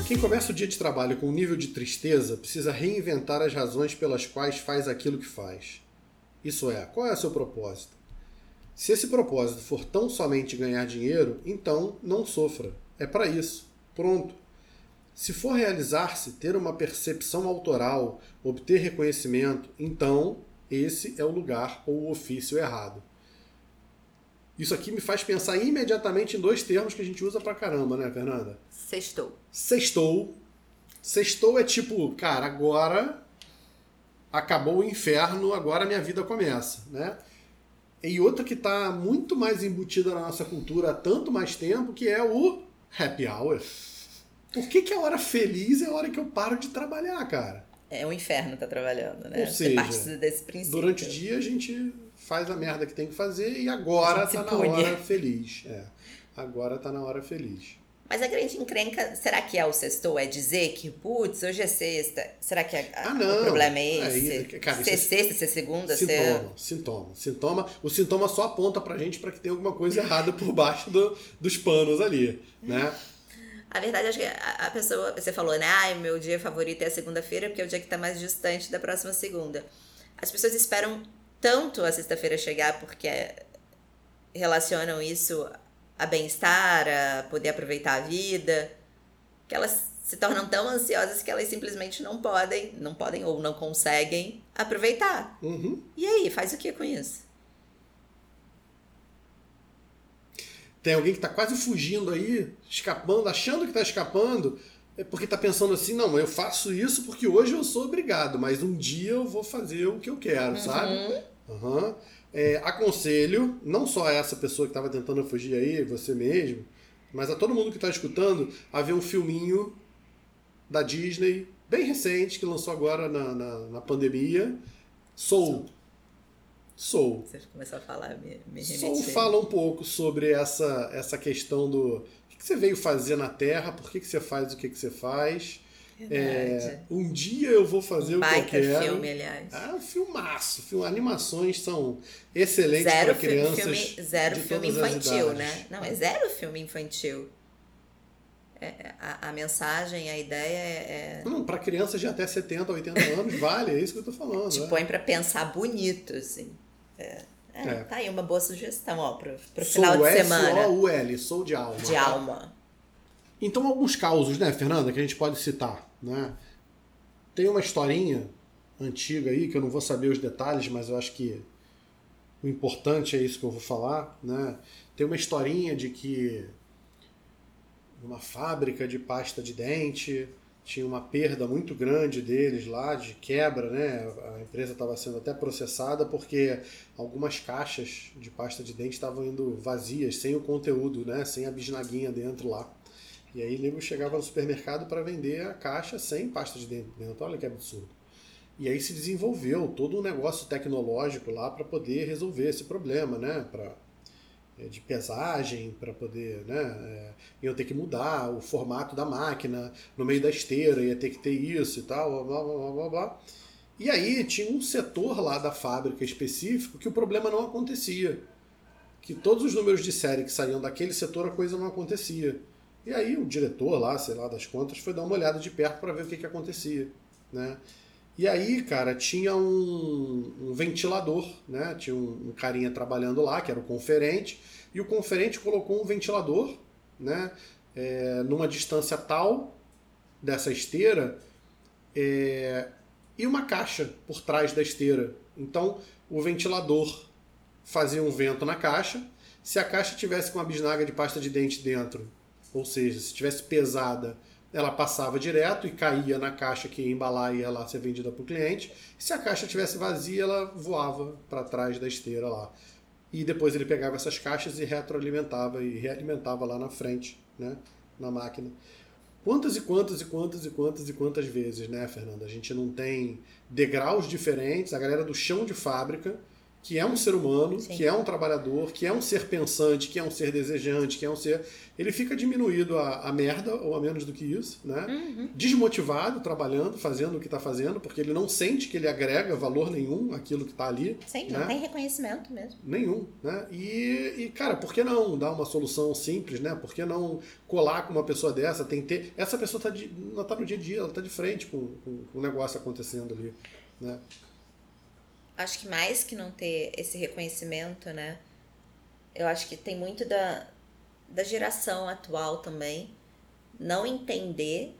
Speaker 1: Quem começa o dia de trabalho com um nível de tristeza precisa reinventar as razões pelas quais faz aquilo que faz. Isso é, qual é o seu propósito? Se esse propósito for tão somente ganhar dinheiro, então não sofra. É para isso. Pronto. Se for realizar-se, ter uma percepção autoral, obter reconhecimento, então esse é o lugar ou o ofício errado. Isso aqui me faz pensar imediatamente em dois termos que a gente usa pra caramba, né, Fernanda?
Speaker 2: Sextou.
Speaker 1: Sextou. Sextou é tipo, cara, agora acabou o inferno, agora minha vida começa, né? E outra que está muito mais embutida na nossa cultura há tanto mais tempo, que é o happy hour. Por que, que a hora feliz é a hora que eu paro de trabalhar, cara?
Speaker 2: É o inferno tá trabalhando, né?
Speaker 1: Ou seja, desse princípio. durante o dia a gente faz a merda que tem que fazer e agora tá na hora feliz. É. Agora tá na hora feliz.
Speaker 2: Mas a grande encrenca, será que é o sextou? É dizer que, putz, hoje é sexta. Será que a, ah, não. o problema é esse? Aí, cara, ser é sexta, ser segunda,
Speaker 1: sintoma,
Speaker 2: ser...
Speaker 1: Sintoma, sintoma. O sintoma só aponta pra gente para que tem alguma coisa errada por baixo do, dos panos ali, né?
Speaker 2: A verdade, acho que a, pessoa, você falou, né? Ai, meu dia favorito é a segunda-feira, porque é o dia que tá mais distante da próxima segunda. As pessoas esperam tanto a sexta-feira chegar porque relacionam isso a bem-estar, a poder aproveitar a vida, que elas se tornam tão ansiosas que elas simplesmente não podem, não podem ou não conseguem aproveitar.
Speaker 1: Uhum.
Speaker 2: E aí, faz o que com isso?
Speaker 1: Tem alguém que está quase fugindo aí, escapando, achando que está escapando, é porque está pensando assim, não, eu faço isso porque hoje eu sou obrigado, mas um dia eu vou fazer o que eu quero, uhum. sabe? Uhum. É, aconselho, não só a essa pessoa que estava tentando fugir aí, você mesmo, mas a todo mundo que está escutando, a ver um filminho da Disney, bem recente, que lançou agora na, na, na pandemia, Soul. Soul.
Speaker 2: Você começou a falar, me, me
Speaker 1: Soul fala um pouco sobre essa, essa questão do o que você veio fazer na Terra, por que, que você faz o que, que você faz. É, um dia eu vou fazer um o que eu quero.
Speaker 2: filme, aliás.
Speaker 1: Ah, um filmaço. Animações são excelentes para crianças.
Speaker 2: Filme, zero filme infantil, né? Não, é zero filme infantil. É, é, a, a, mensagem, a ideia é.
Speaker 1: é... Não, para crianças de até 70, 80 anos, vale, é isso que eu tô falando.
Speaker 2: Te
Speaker 1: é.
Speaker 2: põe para pensar bonito, assim. É. É, é. Tá aí uma boa sugestão, ó, pro, pro final de semana.
Speaker 1: Sou o L, sou de alma.
Speaker 2: De alma.
Speaker 1: Então, alguns causos, né, Fernanda, que a gente pode citar, né? Tem uma historinha antiga aí, que eu não vou saber os detalhes, mas eu acho que o importante é isso que eu vou falar, né? Tem uma historinha de que uma fábrica de pasta de dente tinha uma perda muito grande deles lá, de quebra, né? A empresa estava sendo até processada porque algumas caixas de pasta de dente estavam indo vazias, sem o conteúdo, né? Sem a bisnaguinha dentro lá. E aí nego chegava no supermercado para vender a caixa sem pasta de dente dentro. Olha que absurdo. E aí se desenvolveu todo um negócio tecnológico lá para poder resolver esse problema, né? Para de pesagem para poder, né? É, iam ter que mudar o formato da máquina no meio da esteira, ia ter que ter isso e tal, blá blá blá blá blá. E aí tinha um setor lá da fábrica específico que o problema não acontecia. Que todos os números de série que saíam daquele setor a coisa não acontecia. E aí o diretor lá, sei lá das contas, foi dar uma olhada de perto para ver o que, que acontecia, né? E aí, cara, tinha um, um ventilador, né? Tinha um, um, carinha trabalhando lá, que era o conferente, e o conferente colocou um ventilador, né? É, numa distância tal dessa esteira é, e uma caixa por trás da esteira. Então, o ventilador fazia um vento na caixa. Se a caixa tivesse com uma bisnaga de pasta de dente dentro, ou seja, se tivesse pesada ela passava direto e caía na caixa que ia embalar e ia lá ser vendida para o cliente. Se a caixa tivesse vazia, ela voava para trás da esteira lá. E depois ele pegava essas caixas e retroalimentava e realimentava lá na frente, né, na máquina. Quantas e quantas e quantas e quantas e quantas vezes, né, Fernanda? A gente não tem degraus diferentes, a galera do chão de fábrica que é um ser humano, Sim. que é um trabalhador, que é um ser pensante, que é um ser desejante, que é um ser. Ele fica diminuído a, a merda, ou a menos do que isso, né? Uhum. Desmotivado, trabalhando, fazendo o que está fazendo, porque ele não sente que ele agrega valor nenhum àquilo que está ali.
Speaker 2: Sim,
Speaker 1: né?
Speaker 2: não tem reconhecimento mesmo.
Speaker 1: Nenhum, né? E, e, cara, por que não dar uma solução simples, né? Por que não colar com uma pessoa dessa? Tem ter. Essa pessoa está tá no dia a dia, ela está de frente com, com, com o negócio acontecendo ali, né?
Speaker 2: Acho que mais que não ter esse reconhecimento, né? Eu acho que tem muito da, da geração atual também não entender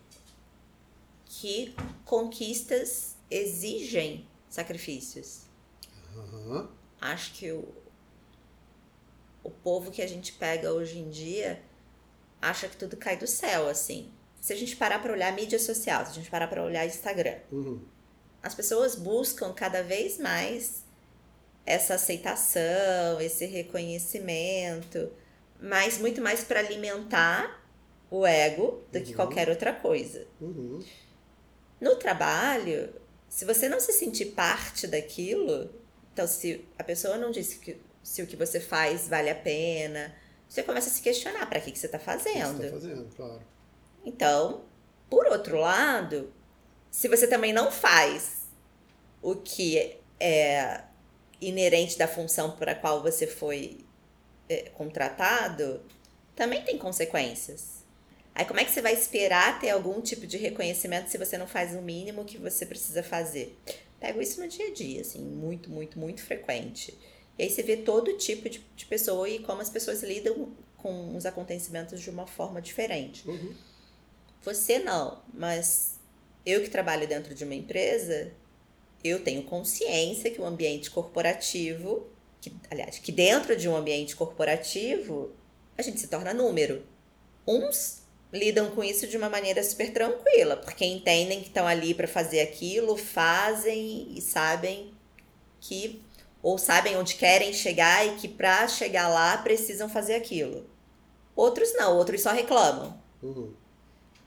Speaker 2: que conquistas exigem sacrifícios. Uhum. Acho que o, o povo que a gente pega hoje em dia acha que tudo cai do céu, assim. Se a gente parar para olhar mídia social, se a gente parar para olhar Instagram, uhum as pessoas buscam cada vez mais essa aceitação, esse reconhecimento, mas muito mais para alimentar o ego do uhum. que qualquer outra coisa. Uhum. No trabalho, se você não se sentir parte daquilo, então se a pessoa não disse que se o que você faz vale a pena, você começa a se questionar para que, que você está fazendo.
Speaker 1: Você tá fazendo, claro.
Speaker 2: Então, por outro lado, se você também não faz o que é inerente da função para a qual você foi é, contratado, também tem consequências. Aí como é que você vai esperar ter algum tipo de reconhecimento se você não faz o mínimo que você precisa fazer? Pego isso no dia a dia, assim, muito, muito, muito frequente. E aí você vê todo tipo de, de pessoa e como as pessoas lidam com os acontecimentos de uma forma diferente. Uhum. Você não, mas eu que trabalho dentro de uma empresa, eu tenho consciência que o ambiente corporativo, que, aliás, que dentro de um ambiente corporativo, a gente se torna número. Uns lidam com isso de uma maneira super tranquila, porque entendem que estão ali para fazer aquilo, fazem e sabem que ou sabem onde querem chegar e que para chegar lá precisam fazer aquilo. Outros não, outros só reclamam. Uhum.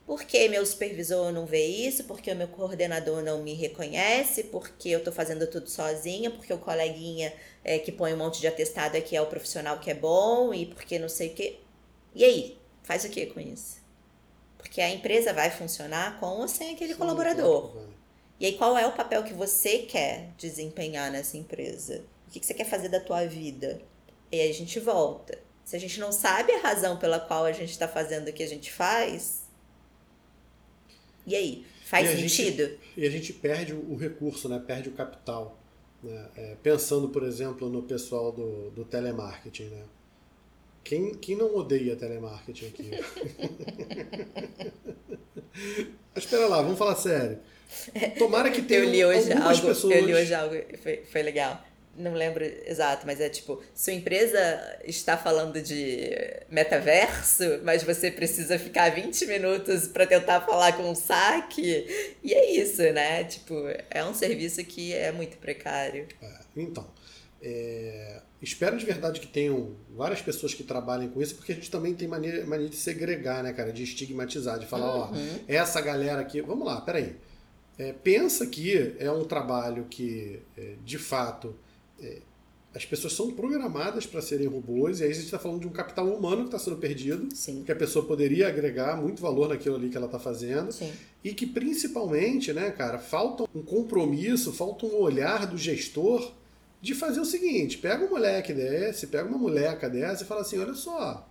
Speaker 2: Por que meu supervisor não vê isso? Porque o meu coordenador não me reconhece? Porque eu estou fazendo tudo sozinha? Porque o coleguinha é, que põe um monte de atestado aqui é o profissional que é bom? E porque não sei o quê? E aí? Faz o que com isso? Porque a empresa vai funcionar com ou sem aquele Sim, colaborador. Claro, e aí, qual é o papel que você quer desempenhar nessa empresa? O que, que você quer fazer da tua vida? E aí a gente volta. Se a gente não sabe a razão pela qual a gente está fazendo o que a gente faz, e aí, faz e sentido?
Speaker 1: Gente, e a gente perde o recurso, né? perde o capital. Né? É, pensando, por exemplo, no pessoal do, do telemarketing. Né? Quem, quem não odeia telemarketing aqui? [laughs] Mas espera lá, vamos falar sério. Tomara que tenha
Speaker 2: eu li hoje
Speaker 1: algumas
Speaker 2: algo,
Speaker 1: pessoas...
Speaker 2: Eu li hoje algo, foi, foi legal não lembro exato, mas é tipo, sua empresa está falando de metaverso, mas você precisa ficar 20 minutos para tentar falar com o saque. E é isso, né? Tipo, é um serviço que é muito precário.
Speaker 1: É, então, é, espero de verdade que tenham várias pessoas que trabalhem com isso, porque a gente também tem mania, mania de segregar, né, cara? De estigmatizar, de falar, uhum. ó, essa galera aqui. Vamos lá, peraí. É, pensa que é um trabalho que, é, de fato, é, as pessoas são programadas para serem robôs, e aí a gente está falando de um capital humano que está sendo perdido,
Speaker 2: Sim.
Speaker 1: que a pessoa poderia agregar muito valor naquilo ali que ela está fazendo,
Speaker 2: Sim.
Speaker 1: e que principalmente, né, cara, falta um compromisso, falta um olhar do gestor de fazer o seguinte: pega um moleque desse, pega uma moleca dessa e fala assim: olha só,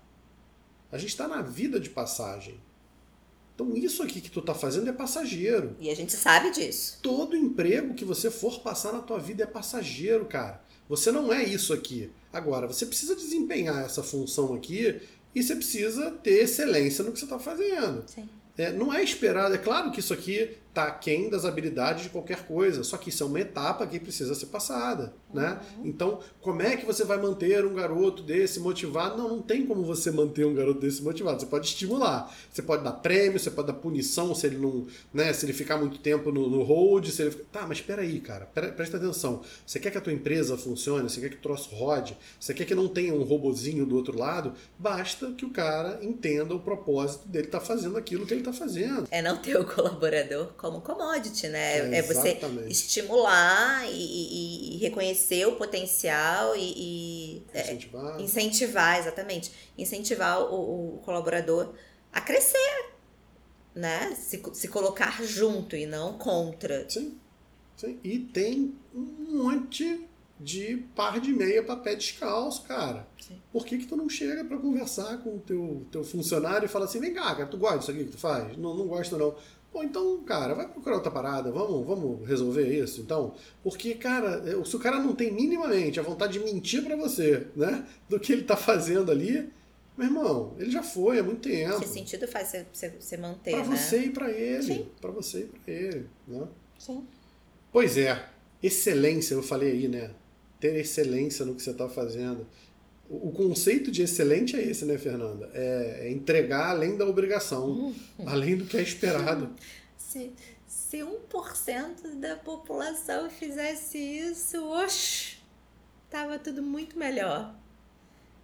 Speaker 1: a gente está na vida de passagem. Então isso aqui que tu tá fazendo é passageiro.
Speaker 2: E a gente sabe disso.
Speaker 1: Todo emprego que você for passar na tua vida é passageiro, cara. Você não é isso aqui. Agora, você precisa desempenhar essa função aqui e você precisa ter excelência no que você está fazendo.
Speaker 2: Sim.
Speaker 1: É, não é esperado, é claro que isso aqui está aquém das habilidades de qualquer coisa, só que isso é uma etapa que precisa ser passada. Né? Então, como é que você vai manter um garoto desse motivado? Não, não tem como você manter um garoto desse motivado. Você pode estimular, você pode dar prêmio, você pode dar punição se ele não, né, se ele ficar muito tempo no, no hold, se ele Tá, mas espera aí, cara, pre- presta atenção. Você quer que a tua empresa funcione, você quer que o troço rode, você quer que não tenha um robozinho do outro lado, basta que o cara entenda o propósito dele estar fazendo aquilo que ele está fazendo.
Speaker 2: É não ter o colaborador como commodity, né?
Speaker 1: É,
Speaker 2: É, você estimular e, e- e reconhecer o potencial e, e, é,
Speaker 1: Incentivar.
Speaker 2: incentivar, exatamente. Incentivar o, o colaborador a crescer, né? Se, se colocar junto e não contra.
Speaker 1: Sim, sim. E tem um monte de par de meia para pé descalço, cara.
Speaker 2: Sim.
Speaker 1: Por que, que tu não chega para conversar com o teu, teu funcionário e fala assim, vem cá, cara, tu gosta disso aqui que tu faz? Não, não gosto não. Pô, então, cara, vai procurar outra parada, vamos, vamos resolver isso, então. Porque, cara, é, se o cara não tem minimamente a vontade de mentir para você, né, do que ele tá fazendo ali, meu irmão, ele já foi há muito tempo.
Speaker 2: Que sentido faz você, você, você manter,
Speaker 1: Pra
Speaker 2: né?
Speaker 1: você e pra ele.
Speaker 2: Sim.
Speaker 1: Pra você e pra ele, né?
Speaker 2: Sim.
Speaker 1: Pois é, excelência, eu falei aí, né? Ter excelência no que você está fazendo. O conceito de excelente é esse, né, Fernanda? É, é entregar além da obrigação, além do que é esperado.
Speaker 2: Se, se 1% da população fizesse isso, oxe, tava tudo muito melhor.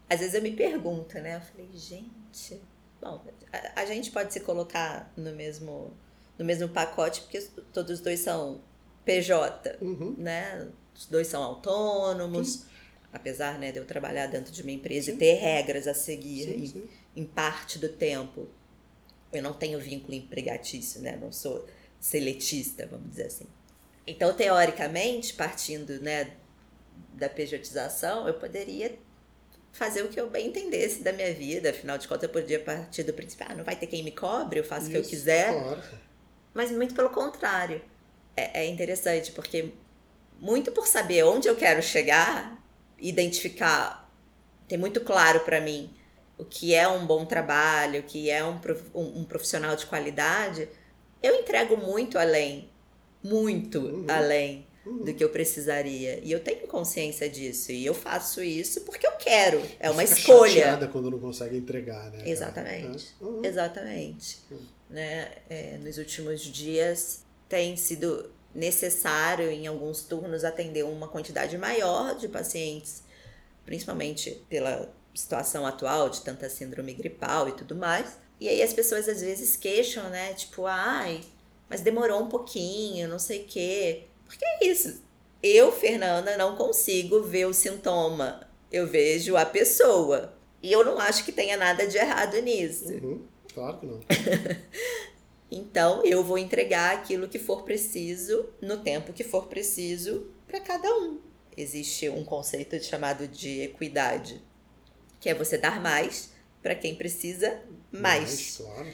Speaker 2: Às vezes eu me pergunto, né? Eu falei, gente, bom, a, a gente pode se colocar no mesmo, no mesmo pacote, porque todos os dois são PJ,
Speaker 1: Uhum.
Speaker 2: né? Os dois são autônomos. Apesar né, de eu trabalhar dentro de uma empresa
Speaker 1: Sim.
Speaker 2: e ter regras a seguir
Speaker 1: Sim,
Speaker 2: em-
Speaker 1: sim.
Speaker 2: em parte do tempo. Eu não tenho vínculo empregatício, né? Não sou seletista, vamos dizer assim. Então, teoricamente, partindo, né, da pejotização, eu poderia fazer o que eu bem entendesse da minha vida. Afinal de contas, eu podia partir do princípio, ah, não vai ter quem me cobre, eu faço o que eu
Speaker 1: Isso,
Speaker 2: quiser.
Speaker 1: Claro.
Speaker 2: Mas muito pelo contrário. É, é interessante, porque muito por saber onde eu quero chegar, identificar, ter muito claro para mim o que é um bom trabalho, o que é um, um, profissional de qualidade, eu entrego muito além, muito
Speaker 1: Uhum.
Speaker 2: além
Speaker 1: Uhum.
Speaker 2: do que eu precisaria. E eu tenho consciência disso. E eu faço isso porque eu quero. É uma
Speaker 1: Fica
Speaker 2: escolha.
Speaker 1: quando não consegue entregar, né?
Speaker 2: Exatamente.
Speaker 1: É. Uhum.
Speaker 2: Exatamente.
Speaker 1: Hum.
Speaker 2: Né? É, nos últimos dias tem sido necessário, em alguns turnos, atender uma quantidade maior de pacientes, principalmente pela situação atual de tanta síndrome gripal e tudo mais. E aí as pessoas às vezes queixam, né? Tipo, ai, mas demorou um pouquinho, não sei o quê. Porque é isso. Eu, Fernanda, não consigo ver o sintoma. Eu vejo a pessoa. E eu não acho que tenha nada de errado nisso.
Speaker 1: Uhum. Claro que não. [laughs]
Speaker 2: Então, eu vou entregar aquilo que for preciso, no tempo que for preciso, para cada um. Existe um conceito chamado de equidade, que é você dar mais para quem precisa mais.
Speaker 1: claro.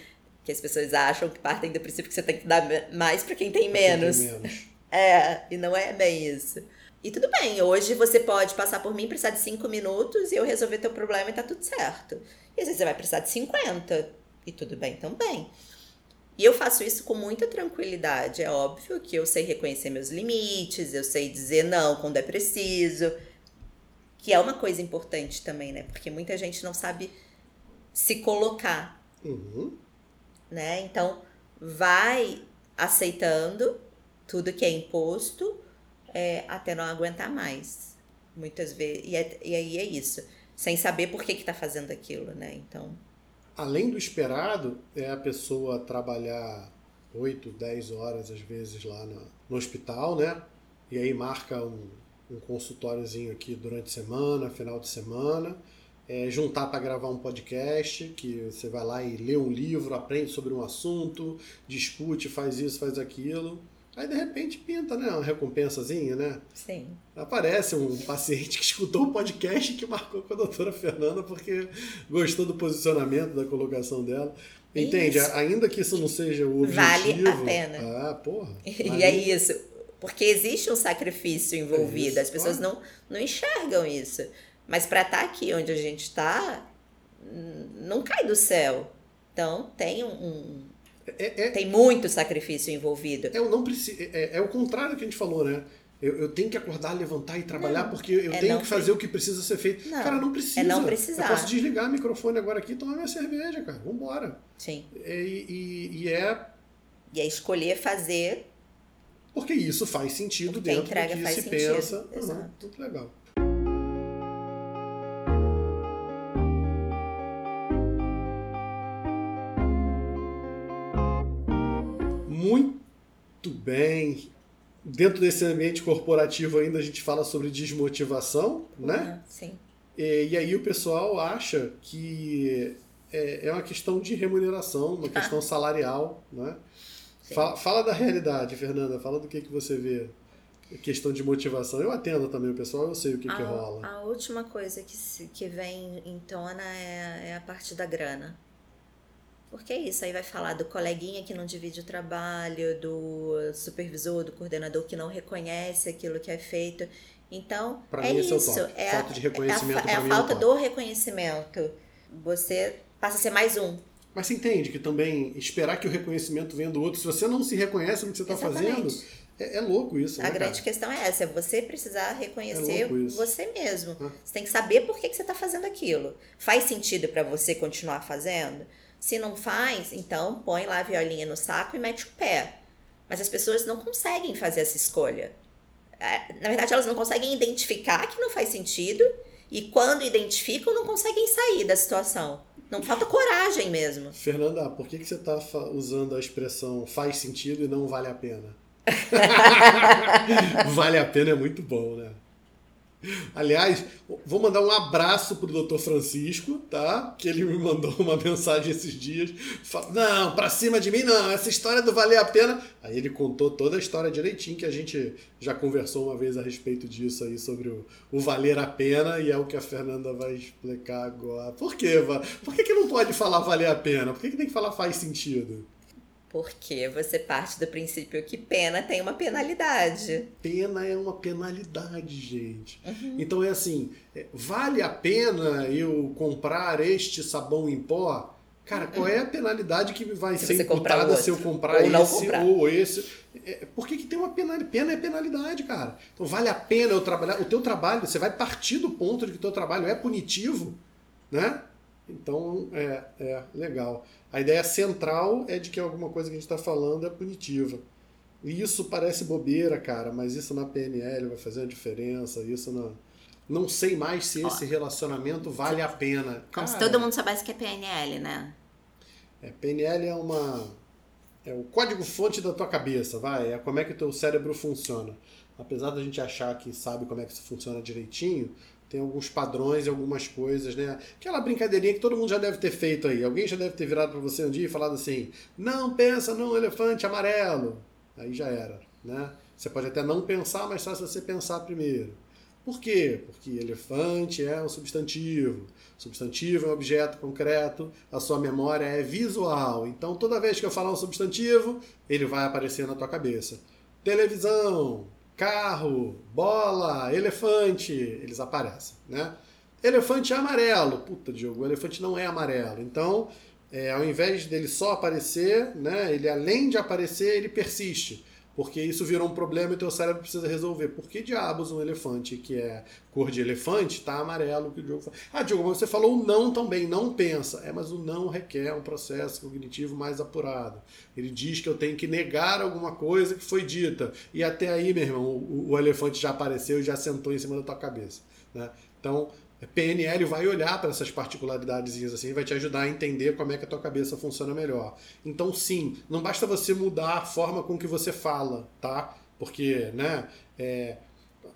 Speaker 2: Que as pessoas acham que partem do princípio que você tem que dar mais para quem tem
Speaker 1: Pra quem tem
Speaker 2: menos.
Speaker 1: menos.
Speaker 2: É, e não é bem isso. E tudo bem, hoje você pode passar por mim, precisar de 5 minutos e eu resolver teu problema e tá tudo certo. E às vezes você vai precisar de 50 e tudo bem também. E eu faço isso com muita tranquilidade. É óbvio que eu sei reconhecer meus limites, eu sei dizer não quando é preciso, que é uma coisa importante também, né? Porque muita gente não sabe se colocar
Speaker 1: Uhum.
Speaker 2: né? Então, vai aceitando tudo que é imposto é, até não aguentar mais. Muitas vezes. E, é- e aí é isso. Sem saber por que que tá fazendo aquilo, né? Então,
Speaker 1: Além do esperado, é a pessoa trabalhar 8, 10 horas, às vezes, lá no, no hospital, né? E aí marca um, um consultóriozinho aqui durante a semana, final de semana, é, juntar para gravar um podcast, que você vai lá e lê um livro, aprende sobre um assunto, discute, faz isso, faz aquilo. Aí de repente pinta, né? Uma recompensazinha, né?
Speaker 2: Sim.
Speaker 1: Aparece um paciente que escutou o podcast e que marcou com a doutora Fernanda porque gostou do posicionamento, da colocação dela. Entende? Isso. Ainda que isso não seja o objetivo.
Speaker 2: Vale a pena.
Speaker 1: Ah, porra.
Speaker 2: Vale. E é isso. Porque existe um sacrifício envolvido. É As pessoas não, não enxergam isso. Mas para estar tá aqui onde a gente está, não cai do céu. Então tem um. É, é, tem muito sacrifício envolvido.
Speaker 1: É, não preciso, é, é o contrário que a gente falou, né? Eu, eu, tenho que acordar, levantar e trabalhar não, porque eu é tenho que fazer o que precisa ser feito. Não, cara, não precisa. É
Speaker 2: não precisar.
Speaker 1: Eu posso desligar o microfone agora aqui e tomar minha cerveja, cara. Vambora.
Speaker 2: Sim.
Speaker 1: E, e, e é.
Speaker 2: E é escolher fazer.
Speaker 1: Porque isso faz sentido porque dentro do que se sentido. pensa. Exato. Uhum, tudo legal. Bem dentro desse ambiente corporativo ainda a gente fala sobre desmotivação, né?
Speaker 2: Sim.
Speaker 1: E, e, aí o pessoal acha que é, é uma questão de remuneração, uma ah. questão salarial, né? Fala, fala, da realidade, Fernanda. Fala do que, que você vê. Questão de motivação. Eu atendo também o pessoal, eu sei o que, a, que rola.
Speaker 2: A última coisa que, se, que vem em tona é, é a parte da grana. Porque é isso, aí vai falar do coleguinha que não divide o trabalho, do supervisor, do coordenador que não reconhece aquilo que é feito. Então, pra é isso. É,
Speaker 1: é, falta de reconhecimento.
Speaker 2: É a, é a
Speaker 1: é
Speaker 2: falta do reconhecimento. Você passa a ser mais um.
Speaker 1: Mas você entende que também esperar que o reconhecimento venha do outro, se você não se reconhece no que você está fazendo, é, é, louco isso.
Speaker 2: A
Speaker 1: né,
Speaker 2: grande
Speaker 1: cara?
Speaker 2: questão é essa: é você precisar reconhecer é você mesmo. Você tem que saber por que, que você está fazendo aquilo. Faz sentido para você continuar fazendo? Se não faz, então põe lá a violinha no saco e mete o pé. Mas as pessoas não conseguem fazer essa escolha. É, na verdade, elas não conseguem identificar que não faz sentido e quando identificam, não conseguem sair da situação. Não falta coragem mesmo.
Speaker 1: Fernanda, por que, que você está usando a expressão faz sentido e não vale a pena? [laughs] vale a pena é muito bom, né? Aliás, vou mandar um abraço pro Dr. Francisco, tá? Que ele me mandou uma mensagem esses dias. Não, pra cima de mim não, essa história do valer a pena. Aí ele contou toda a história direitinho, que a gente já conversou uma vez a respeito disso aí, sobre o, o valer a pena, e é o que a Fernanda vai explicar agora. Por quê, Por que, que não pode falar valer a pena? Por que, que tem que falar faz sentido?
Speaker 2: Porque você parte do princípio que pena tem uma penalidade.
Speaker 1: Pena é uma penalidade, gente. Uhum. Então é assim, é, vale a pena eu comprar este sabão em pó? Cara, qual é a penalidade que vai se ser imputada se eu comprar ou esse comprar. ou esse? É, por que, que tem uma penalidade? Pena é penalidade, cara. Então vale a pena eu trabalhar. O teu trabalho, você vai partir do ponto de que o teu trabalho é punitivo, né? Então, é, é legal. A ideia central é de que alguma coisa que a gente está falando é punitiva. E isso parece bobeira, cara, mas isso na PNL vai fazer uma diferença. Isso na. Não sei mais se esse relacionamento vale a pena.
Speaker 2: Como cara, se todo mundo soubesse que é PNL, né?
Speaker 1: É, PNL é uma. É o código-fonte da tua cabeça, vai. É como é que o teu cérebro funciona. Apesar da gente achar que sabe como é que isso funciona direitinho, tem alguns padrões e algumas coisas, né? Aquela brincadeirinha que todo mundo já deve ter feito aí. Alguém já deve ter virado para você um dia e falado assim: não pensa num elefante amarelo. Aí já era, né? Você pode até não pensar, mas só se você pensar primeiro. Por quê? Porque elefante é um substantivo. Substantivo é um objeto concreto, a sua memória é visual. Então, toda vez que eu falar um substantivo, ele vai aparecer na tua cabeça. Televisão, carro, bola, elefante, eles aparecem, né? Elefante é amarelo. Puta, Diogo, o elefante não é amarelo. Então, é, ao invés dele só aparecer, né, ele além de aparecer, ele persiste porque isso virou um problema e o teu cérebro precisa resolver. Por que diabos um elefante que é cor de elefante está amarelo que o Diogo fala? Ah, Diogo, mas você falou o não também, não pensa. É, mas o não requer um processo cognitivo mais apurado. Ele diz que eu tenho que negar alguma coisa que foi dita. E até aí, meu irmão, o, o elefante já apareceu e já sentou em cima da tua cabeça. Né? Então, PNL vai olhar para essas particularidades assim, vai te ajudar a entender como é que a tua cabeça funciona melhor. Então, sim, não basta você mudar a forma com que você fala, tá? Porque, né, é,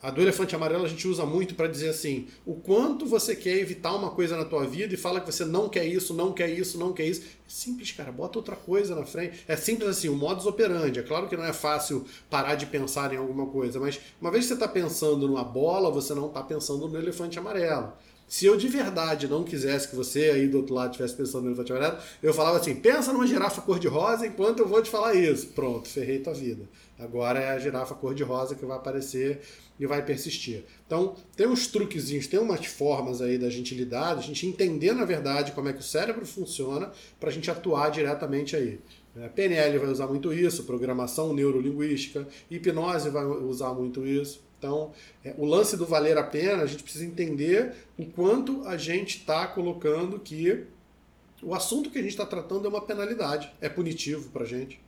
Speaker 1: a do elefante amarelo a gente usa muito para dizer assim, o quanto você quer evitar uma coisa na tua vida e fala que você não quer isso, não quer isso, não quer isso. É simples, cara, bota outra coisa na frente. É simples assim, o modus operandi. É claro que não é fácil parar de pensar em alguma coisa, mas uma vez que você está pensando numa bola, você não está pensando no elefante amarelo. Se eu de verdade não quisesse que você aí do outro lado estivesse pensando no amarelo, eu falava assim: pensa numa girafa cor-de-rosa enquanto eu vou te falar isso. Pronto, ferrei tua vida. Agora é a girafa cor-de-rosa que vai aparecer e vai persistir. Então, tem uns truquezinhos, tem umas formas aí da gente lidar, da gente entender, na verdade, como é que o cérebro funciona para a gente atuar diretamente aí. A PNL vai usar muito isso, programação neurolinguística, hipnose vai usar muito isso. Então, é, o lance do valer a pena, a gente precisa entender o quanto a gente está colocando que o assunto que a gente está tratando é uma penalidade, é punitivo para a gente.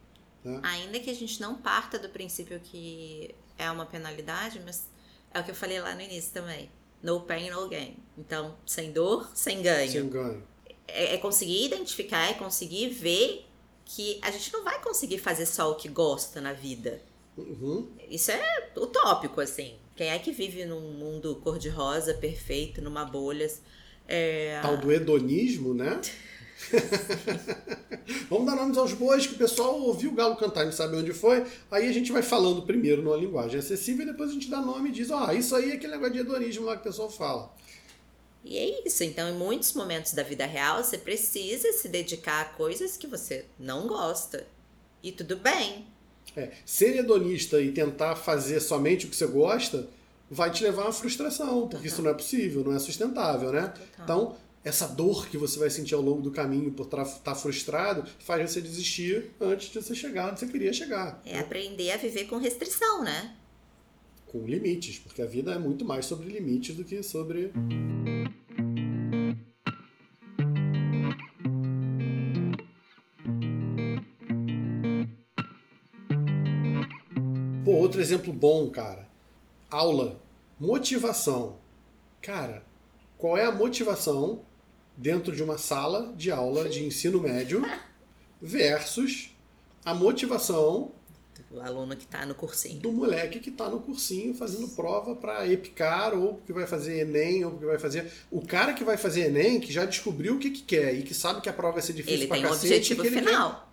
Speaker 1: Né?
Speaker 2: Ainda que a gente não parta do princípio que é uma penalidade, mas é o que eu falei lá no início também. No pain, no gain. Então, sem dor, sem ganho.
Speaker 1: Sem ganho.
Speaker 2: É, é conseguir identificar, é conseguir ver que a gente não vai conseguir fazer só o que gosta na vida.
Speaker 1: Uhum.
Speaker 2: Isso é utópico, assim. Quem é que vive num mundo cor-de-rosa, perfeito, numa bolha? É...
Speaker 1: Tal do hedonismo, né? [laughs] Vamos dar nomes aos bois, que o pessoal ouviu o galo cantar e não sabe onde foi. Aí a gente vai falando primeiro numa linguagem acessível e depois a gente dá nome e diz: Ó, oh, isso aí é aquele negócio de hedonismo lá que o pessoal fala.
Speaker 2: E é isso. Então, em muitos momentos da vida real, você precisa se dedicar a coisas que você não gosta. E tudo bem.
Speaker 1: É, ser hedonista e tentar fazer somente o que você gosta vai te levar a uma frustração, porque Total. isso não é possível, não é sustentável, né? Total. Então, essa dor que você vai sentir ao longo do caminho por estar tá frustrado faz você desistir antes de você chegar onde você queria chegar.
Speaker 2: É aprender a viver com restrição, né?
Speaker 1: Com limites, porque a vida é muito mais sobre limites do que sobre. Outro exemplo bom, cara. Aula. Motivação. Cara, qual é a motivação dentro de uma sala de aula de ensino médio [laughs] versus a motivação
Speaker 2: do aluno que está no cursinho.
Speaker 1: Do moleque que está no cursinho fazendo prova para EPICAR ou que vai fazer ENEM ou que vai fazer. O cara que vai fazer ENEM, que já descobriu o que, que quer e que sabe que a prova vai ser difícil
Speaker 2: ele
Speaker 1: pra
Speaker 2: tem
Speaker 1: cacete.
Speaker 2: Um objetivo final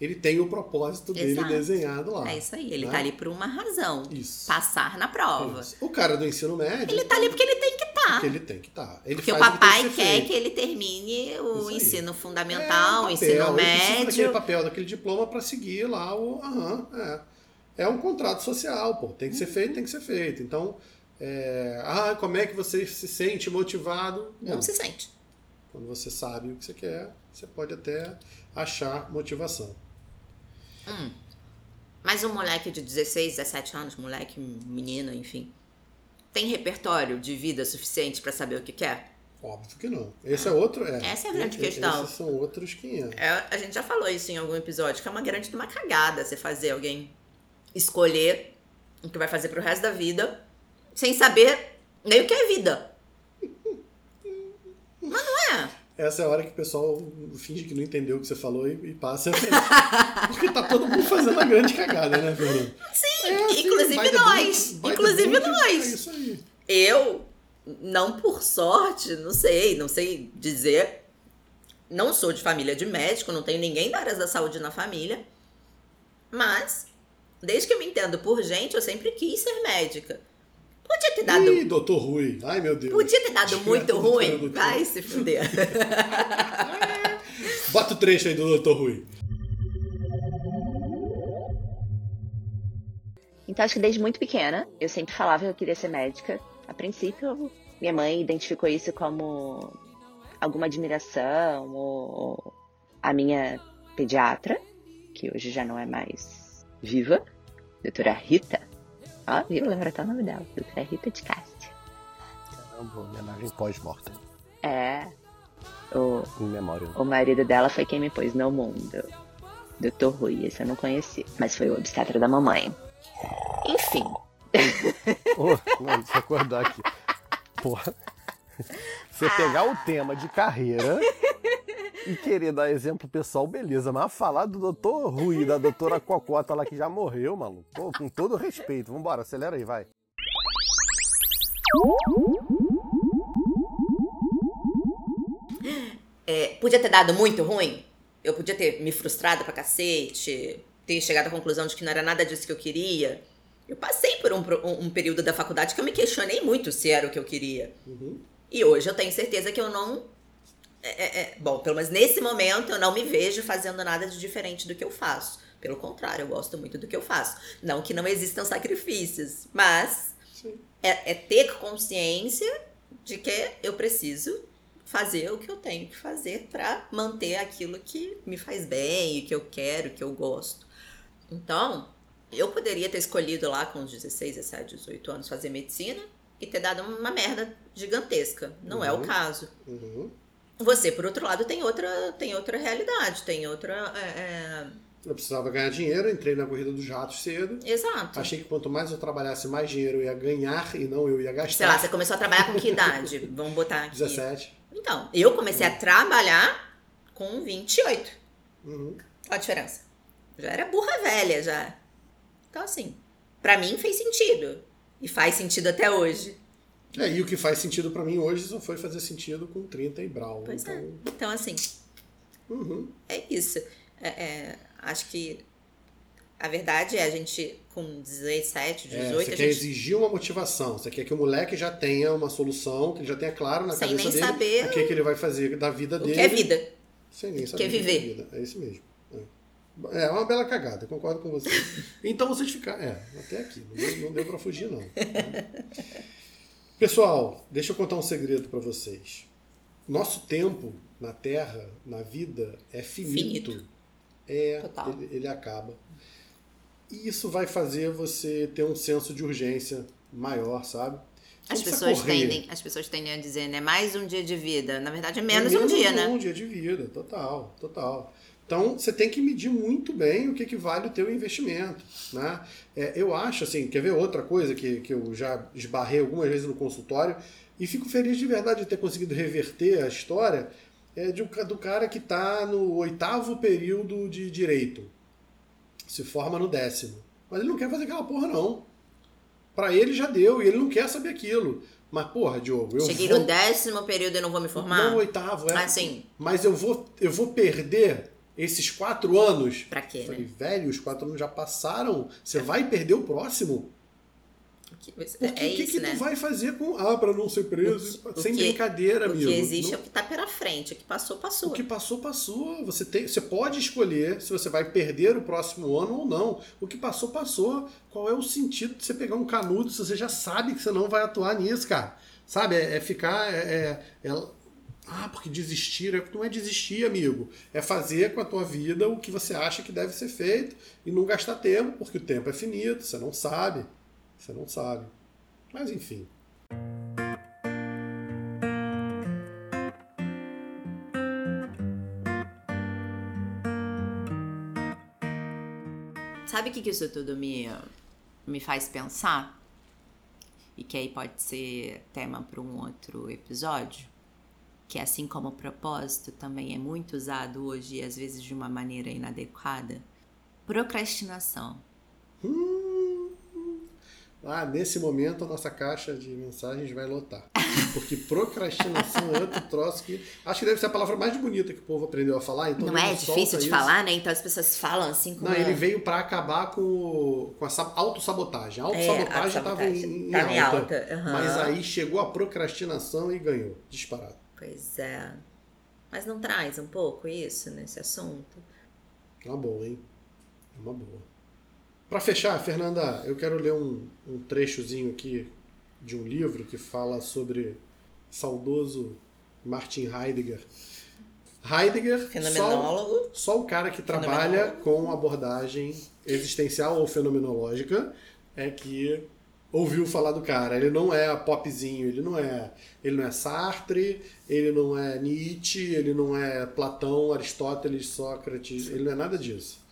Speaker 1: ele tem o propósito dele Exato. desenhado lá.
Speaker 2: É isso aí, ele né? tá ali por uma razão. Isso. Passar na prova. Isso.
Speaker 1: O cara do ensino médio.
Speaker 2: Ele tá ali porque ele tem que estar. Tá.
Speaker 1: Porque ele tem que estar. Tá. Ele
Speaker 2: porque o papai que quer feito. que ele termine o ensino fundamental, é, o ensino ele médio.
Speaker 1: daquele papel, daquele diploma para seguir lá o. Aham, é. É um contrato social, pô. Tem que ser feito, tem que ser feito. Então, é... ah, como é que você se sente motivado?
Speaker 2: Não, Não se sente.
Speaker 1: Quando você sabe o que você quer, você pode até achar motivação.
Speaker 2: Hum. Mas um moleque de 16, 17 anos, moleque, menino, enfim, tem repertório de vida suficiente para saber o que quer?
Speaker 1: Óbvio que não. Esse é outro. É,
Speaker 2: Essa é a grande questão.
Speaker 1: Esses são outros 500.
Speaker 2: É, a gente já falou isso em algum episódio, que é uma grande de uma cagada você fazer alguém escolher o que vai fazer pro resto da vida sem saber nem o que é vida. [laughs] Mas não é
Speaker 1: essa é a hora que o pessoal finge que não entendeu o que você falou e, e passa. [laughs] Porque tá todo mundo fazendo a grande cagada, né, Fernando?
Speaker 2: Sim, é, assim, inclusive nós. inclusive nós. É
Speaker 1: isso aí.
Speaker 2: Eu, não por sorte, não sei, não sei dizer. Não sou de família de médico, não tenho ninguém da área da saúde na família. Mas, desde que eu me entendo por gente, eu sempre quis ser médica. Podia ter dado.
Speaker 1: Ih, doutor Rui. Ai, meu Deus.
Speaker 2: Podia ter dado muito ruim. Vai se fuder. [laughs]
Speaker 1: Bota o trecho aí do doutor Rui.
Speaker 3: Então, acho que desde muito pequena, eu sempre falava que eu queria ser médica. A princípio, minha mãe identificou isso como alguma admiração, ou a minha pediatra, que hoje já não é mais viva, doutora Rita, Ó, viu? Lembra até o nome dela. Doutora Rita de Cássia.
Speaker 4: Caramba, homenagem pós-morta.
Speaker 3: É. O,
Speaker 4: em memória.
Speaker 3: O marido dela foi quem me pôs no mundo. Doutor Rui, esse eu não conheci. Mas foi o obstetra da mamãe. Enfim.
Speaker 4: oh, deixa eu acordar aqui. Porra. Você pegar o tema de carreira e querer dar exemplo pessoal, beleza. Mas falar do doutor Rui, da doutora Cocota lá que já morreu, maluco. Pô, com todo respeito. Vambora, acelera aí, vai.
Speaker 2: É, podia ter dado muito ruim? Eu podia ter me frustrado pra cacete, ter chegado à conclusão de que não era nada disso que eu queria. Eu passei por um, um, um período da faculdade que eu me questionei muito se era o que eu queria.
Speaker 1: Uhum.
Speaker 2: E hoje eu tenho certeza que eu não. É, é, é, bom, pelo menos nesse momento eu não me vejo fazendo nada de diferente do que eu faço. Pelo contrário, eu gosto muito do que eu faço. Não que não existam sacrifícios, mas é, é ter consciência de que eu preciso fazer o que eu tenho que fazer para manter aquilo que me faz bem, o que eu quero, o que eu gosto. Então, eu poderia ter escolhido lá com os 16, 17, 18 anos fazer medicina e ter dado uma merda gigantesca. Não uhum. é o uhum. caso.
Speaker 1: Uhum.
Speaker 2: Você, por outro lado, tem outra, tem outra realidade, tem outra. É, é...
Speaker 1: Eu precisava ganhar dinheiro, entrei na corrida dos ratos cedo.
Speaker 2: Exato.
Speaker 1: Achei que quanto mais eu trabalhasse, mais dinheiro eu ia ganhar e não eu ia gastar.
Speaker 2: Sei lá, você começou a trabalhar com que idade? [laughs] Vamos botar aqui.
Speaker 1: 17.
Speaker 2: Então, eu comecei a trabalhar com 28.
Speaker 1: Uhum.
Speaker 2: Olha a diferença. Já era burra velha, já. Então, assim, para mim fez sentido. E faz sentido até hoje.
Speaker 1: É, e o que faz sentido para mim hoje só foi fazer sentido com 30 e Brau.
Speaker 2: Pois
Speaker 1: então...
Speaker 2: é. Então, assim,
Speaker 1: uhum.
Speaker 2: é isso. É, é, acho que a verdade é a gente com 17, 18. É, você
Speaker 1: quer
Speaker 2: gente...
Speaker 1: exigir uma motivação. Você quer que o moleque já tenha uma solução, que ele já tenha claro na
Speaker 2: Sem
Speaker 1: cabeça
Speaker 2: nem
Speaker 1: dele
Speaker 2: saber
Speaker 1: o que, que ele vai fazer da vida
Speaker 2: o
Speaker 1: dele.
Speaker 2: Que é vida.
Speaker 1: Sem nem saber.
Speaker 2: Que é viver.
Speaker 1: Que é, vida. é isso mesmo. É. é uma bela cagada, concordo com você. então vocês ficaram. É, até aqui. Não deu, não deu pra fugir, não. [laughs] Pessoal, deixa eu contar um segredo para vocês. Nosso tempo na Terra, na vida, é finito.
Speaker 2: finito.
Speaker 1: É, ele, ele acaba. E isso vai fazer você ter um senso de urgência maior, sabe?
Speaker 2: as pessoas, tendem, as pessoas tendem a dizer, né? Mais um dia de vida. Na verdade, é menos, é menos um dia,
Speaker 1: um
Speaker 2: né?
Speaker 1: um dia de vida, total, total. Então, você tem que medir muito bem o que, que vale o teu investimento, né? É, eu acho, assim, quer ver outra coisa que, que eu já esbarrei algumas vezes no consultório e fico feliz de verdade de ter conseguido reverter a história é de, do cara que está no oitavo período de direito, se forma no décimo. Mas ele não quer fazer aquela porra, não. Para ele já deu, e ele não quer saber aquilo. Mas, porra, Diogo, eu
Speaker 2: Cheguei
Speaker 1: vou...
Speaker 2: no décimo período e não vou me formar?
Speaker 1: Não, oitavo, é.
Speaker 2: Ah, sim.
Speaker 1: Mas eu vou, eu vou perder esses quatro anos.
Speaker 2: Pra quê,
Speaker 1: Falei,
Speaker 2: né?
Speaker 1: velho, os quatro anos já passaram. Você vai perder o próximo?
Speaker 2: Porque é
Speaker 1: o que,
Speaker 2: isso,
Speaker 1: que
Speaker 2: né?
Speaker 1: tu vai fazer com. Ah, pra não ser preso?
Speaker 2: O
Speaker 1: Sem
Speaker 2: que-
Speaker 1: brincadeira,
Speaker 2: O
Speaker 1: amigo.
Speaker 2: que existe
Speaker 1: Não-
Speaker 2: é o que tá pela frente. O que passou, passou.
Speaker 1: O que passou, passou. Você, tem, você pode escolher se você vai perder o próximo ano ou não. O que passou, passou. Qual é o sentido de você pegar um canudo se você já sabe que você não vai atuar nisso, cara? Sabe? É, é ficar. É, é- é- ah, porque desistir. é- Não é desistir, amigo. É fazer com a tua vida o que você acha que deve ser feito e não gastar tempo, porque o tempo é finito. Você não sabe. Você não sabe. Mas enfim.
Speaker 2: Sabe o que, que isso tudo me, me faz pensar? E que aí pode ser tema para um outro episódio? Que assim como o propósito também é muito usado hoje e às vezes de uma maneira inadequada. Procrastinação.
Speaker 1: Hum. Ah, nesse momento a nossa caixa de mensagens vai lotar. Porque procrastinação é outro [laughs] troço que. Acho que deve ser a palavra mais bonita que o povo aprendeu a falar. Então
Speaker 2: Não é difícil de
Speaker 1: isso.
Speaker 2: falar, né? Então as pessoas falam assim com
Speaker 1: Não, ele veio pra acabar com, com essa autossabotagem. A autossabotagem estava
Speaker 2: autossabotagem.
Speaker 1: em, em
Speaker 2: Tava em
Speaker 1: alta.
Speaker 2: alta, aham.
Speaker 1: Mas aí chegou a procrastinação e ganhou. Disparado.
Speaker 2: Pois é. Mas não traz um pouco isso nesse assunto?
Speaker 1: É uma boa, hein? É uma boa. Pra fechar, Fernanda, eu quero ler um, um trechozinho aqui de um livro que fala sobre saudoso Martin Heidegger. Heidegger, só,
Speaker 2: Fenomenólogo.
Speaker 1: só o cara que trabalha com abordagem existencial ou fenomenológica é que ouviu falar do cara. Ele não é popzinho, ele não é, ele não é Sartre, ele não é Nietzsche, ele não é Platão, Aristóteles, Sócrates, ele não é nada disso.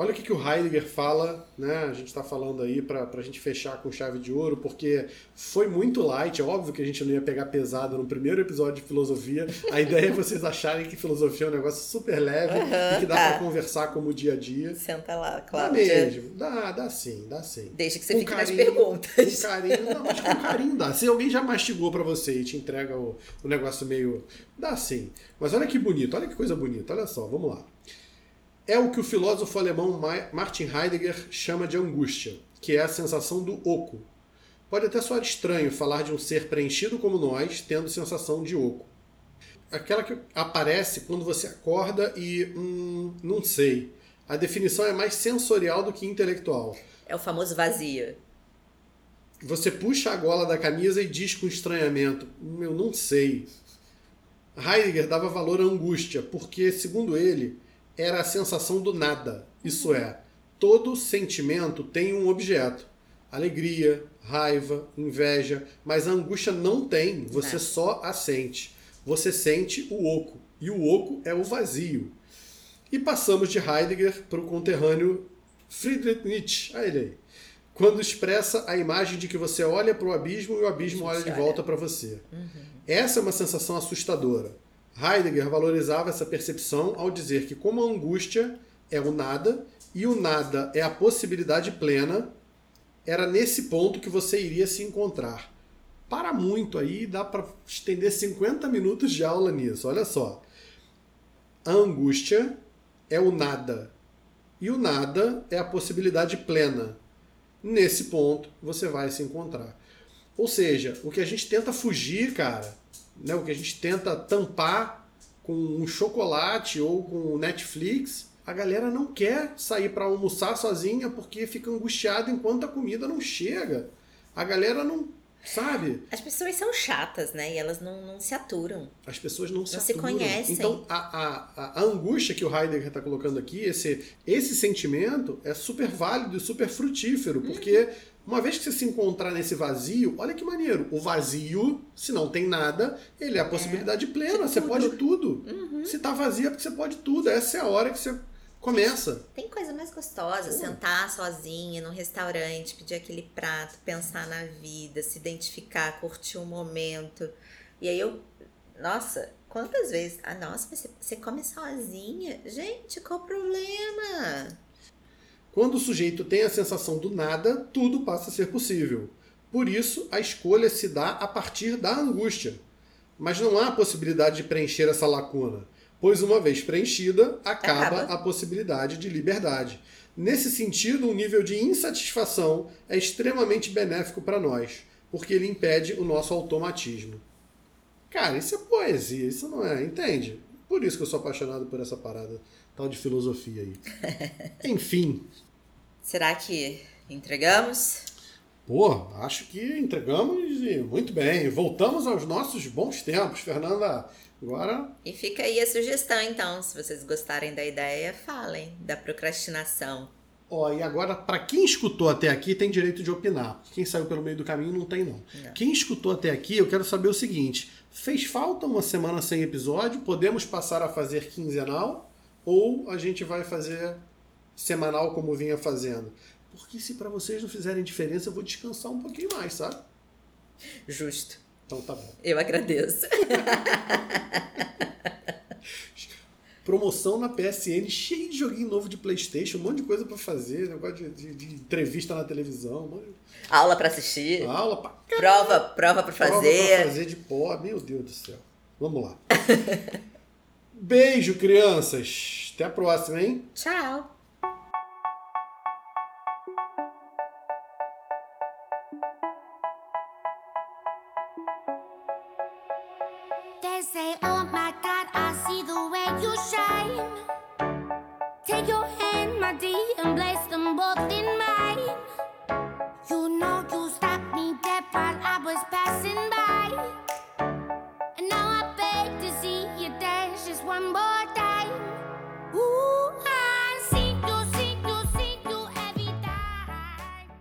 Speaker 1: Olha o que, que o Heidegger fala, né? A gente está falando aí para a gente fechar com chave de ouro, porque foi muito light. É óbvio que a gente não ia pegar pesado no primeiro episódio de filosofia. A ideia é vocês acharem que filosofia é um negócio super leve uhum, e que dá tá. para conversar como dia a dia.
Speaker 2: Senta lá, claro.
Speaker 1: Dá mesmo, dá, dá sim, dá sim.
Speaker 2: Deixa que você com fique carinho, nas perguntas.
Speaker 1: Com carinho, não, mas com carinho dá. Se alguém já mastigou para você e te entrega o, o negócio meio. dá sim. Mas olha que bonito, olha que coisa bonita, olha só, vamos lá é o que o filósofo alemão Martin Heidegger chama de angústia, que é a sensação do oco. Pode até soar estranho falar de um ser preenchido como nós tendo sensação de oco. Aquela que aparece quando você acorda e. Hum, não sei. A definição é mais sensorial do que intelectual.
Speaker 2: É o famoso vazio.
Speaker 1: Você puxa a gola da camisa e diz com estranhamento: Eu não sei. Heidegger dava valor à angústia, porque, segundo ele, era a sensação do nada. Isso é, todo sentimento tem um objeto. Alegria, raiva, inveja, mas a angústia não tem, você só a sente. Você sente o oco, e o oco é o vazio. E passamos de Heidegger para o conterrâneo Friedrich Nietzsche, a ele aí, quando expressa a imagem de que você olha para o abismo e o abismo olha de volta para você. Uhum. Essa é uma sensação assustadora. Heidegger valorizava essa percepção ao dizer que, como a angústia é o nada e o nada é a possibilidade plena, era nesse ponto que você iria se encontrar. Para muito aí, dá para estender 50 minutos de aula nisso. Olha só. A angústia é o nada e o nada é a possibilidade plena. Nesse ponto você vai se encontrar. Ou seja, o que a gente tenta fugir, cara, né, o que a gente tenta tampar com um chocolate ou com Netflix, a galera não quer sair para almoçar sozinha porque fica angustiada enquanto a comida não chega. A galera não sabe.
Speaker 2: As pessoas são chatas, né? E elas não, não se aturam.
Speaker 1: As pessoas não se
Speaker 2: não
Speaker 1: aturam.
Speaker 2: se conhecem.
Speaker 1: Então, a, a, a angústia que o Heidegger está colocando aqui, esse, esse sentimento, é super válido e super frutífero, porque uhum uma vez que você se encontrar nesse vazio, olha que maneiro. O vazio, se não tem nada, ele é a é. possibilidade é, plena. Você pode tudo. Uhum. Se tá vazio é porque você pode tudo. Essa é a hora que você começa.
Speaker 2: Tem coisa mais gostosa, sentar sozinha num restaurante, pedir aquele prato, pensar na vida, se identificar, curtir o um momento. E aí eu, nossa, quantas vezes? Ah, nossa, você, você come sozinha? Gente, qual o problema?
Speaker 1: Quando o sujeito tem a sensação do nada, tudo passa a ser possível. Por isso, a escolha se dá a partir da angústia. Mas não há a possibilidade de preencher essa lacuna, pois uma vez preenchida, acaba, acaba. a possibilidade de liberdade. Nesse sentido, o um nível de insatisfação é extremamente benéfico para nós, porque ele impede o nosso automatismo. Cara, isso é poesia, isso não é, entende? Por isso que eu sou apaixonado por essa parada tal de filosofia aí. [laughs] Enfim.
Speaker 2: Será que entregamos?
Speaker 1: Pô, acho que entregamos e muito bem. Voltamos aos nossos bons tempos, Fernanda. Agora.
Speaker 2: E fica aí a sugestão, então. Se vocês gostarem da ideia, falem da procrastinação.
Speaker 1: Ó, e agora, para quem escutou até aqui, tem direito de opinar. Quem saiu pelo meio do caminho não tem, não. não. Quem escutou até aqui, eu quero saber o seguinte: fez falta uma semana sem episódio? Podemos passar a fazer quinzenal? Ou a gente vai fazer semanal como vinha fazendo. Porque se para vocês não fizerem diferença, eu vou descansar um pouquinho mais, sabe?
Speaker 2: Justo.
Speaker 1: Então tá bom.
Speaker 2: Eu agradeço. [laughs]
Speaker 1: Promoção na PSN, cheio de joguinho novo de Playstation, um monte de coisa para fazer, negócio de, de, de, entrevista na televisão.
Speaker 2: Aula para assistir.
Speaker 1: Aula pra...
Speaker 2: Prova, prova para fazer. Prova
Speaker 1: pra fazer de pó. Meu Deus do céu. Vamos lá. [laughs] Beijo, crianças. Até a próxima, hein?
Speaker 2: Tchau.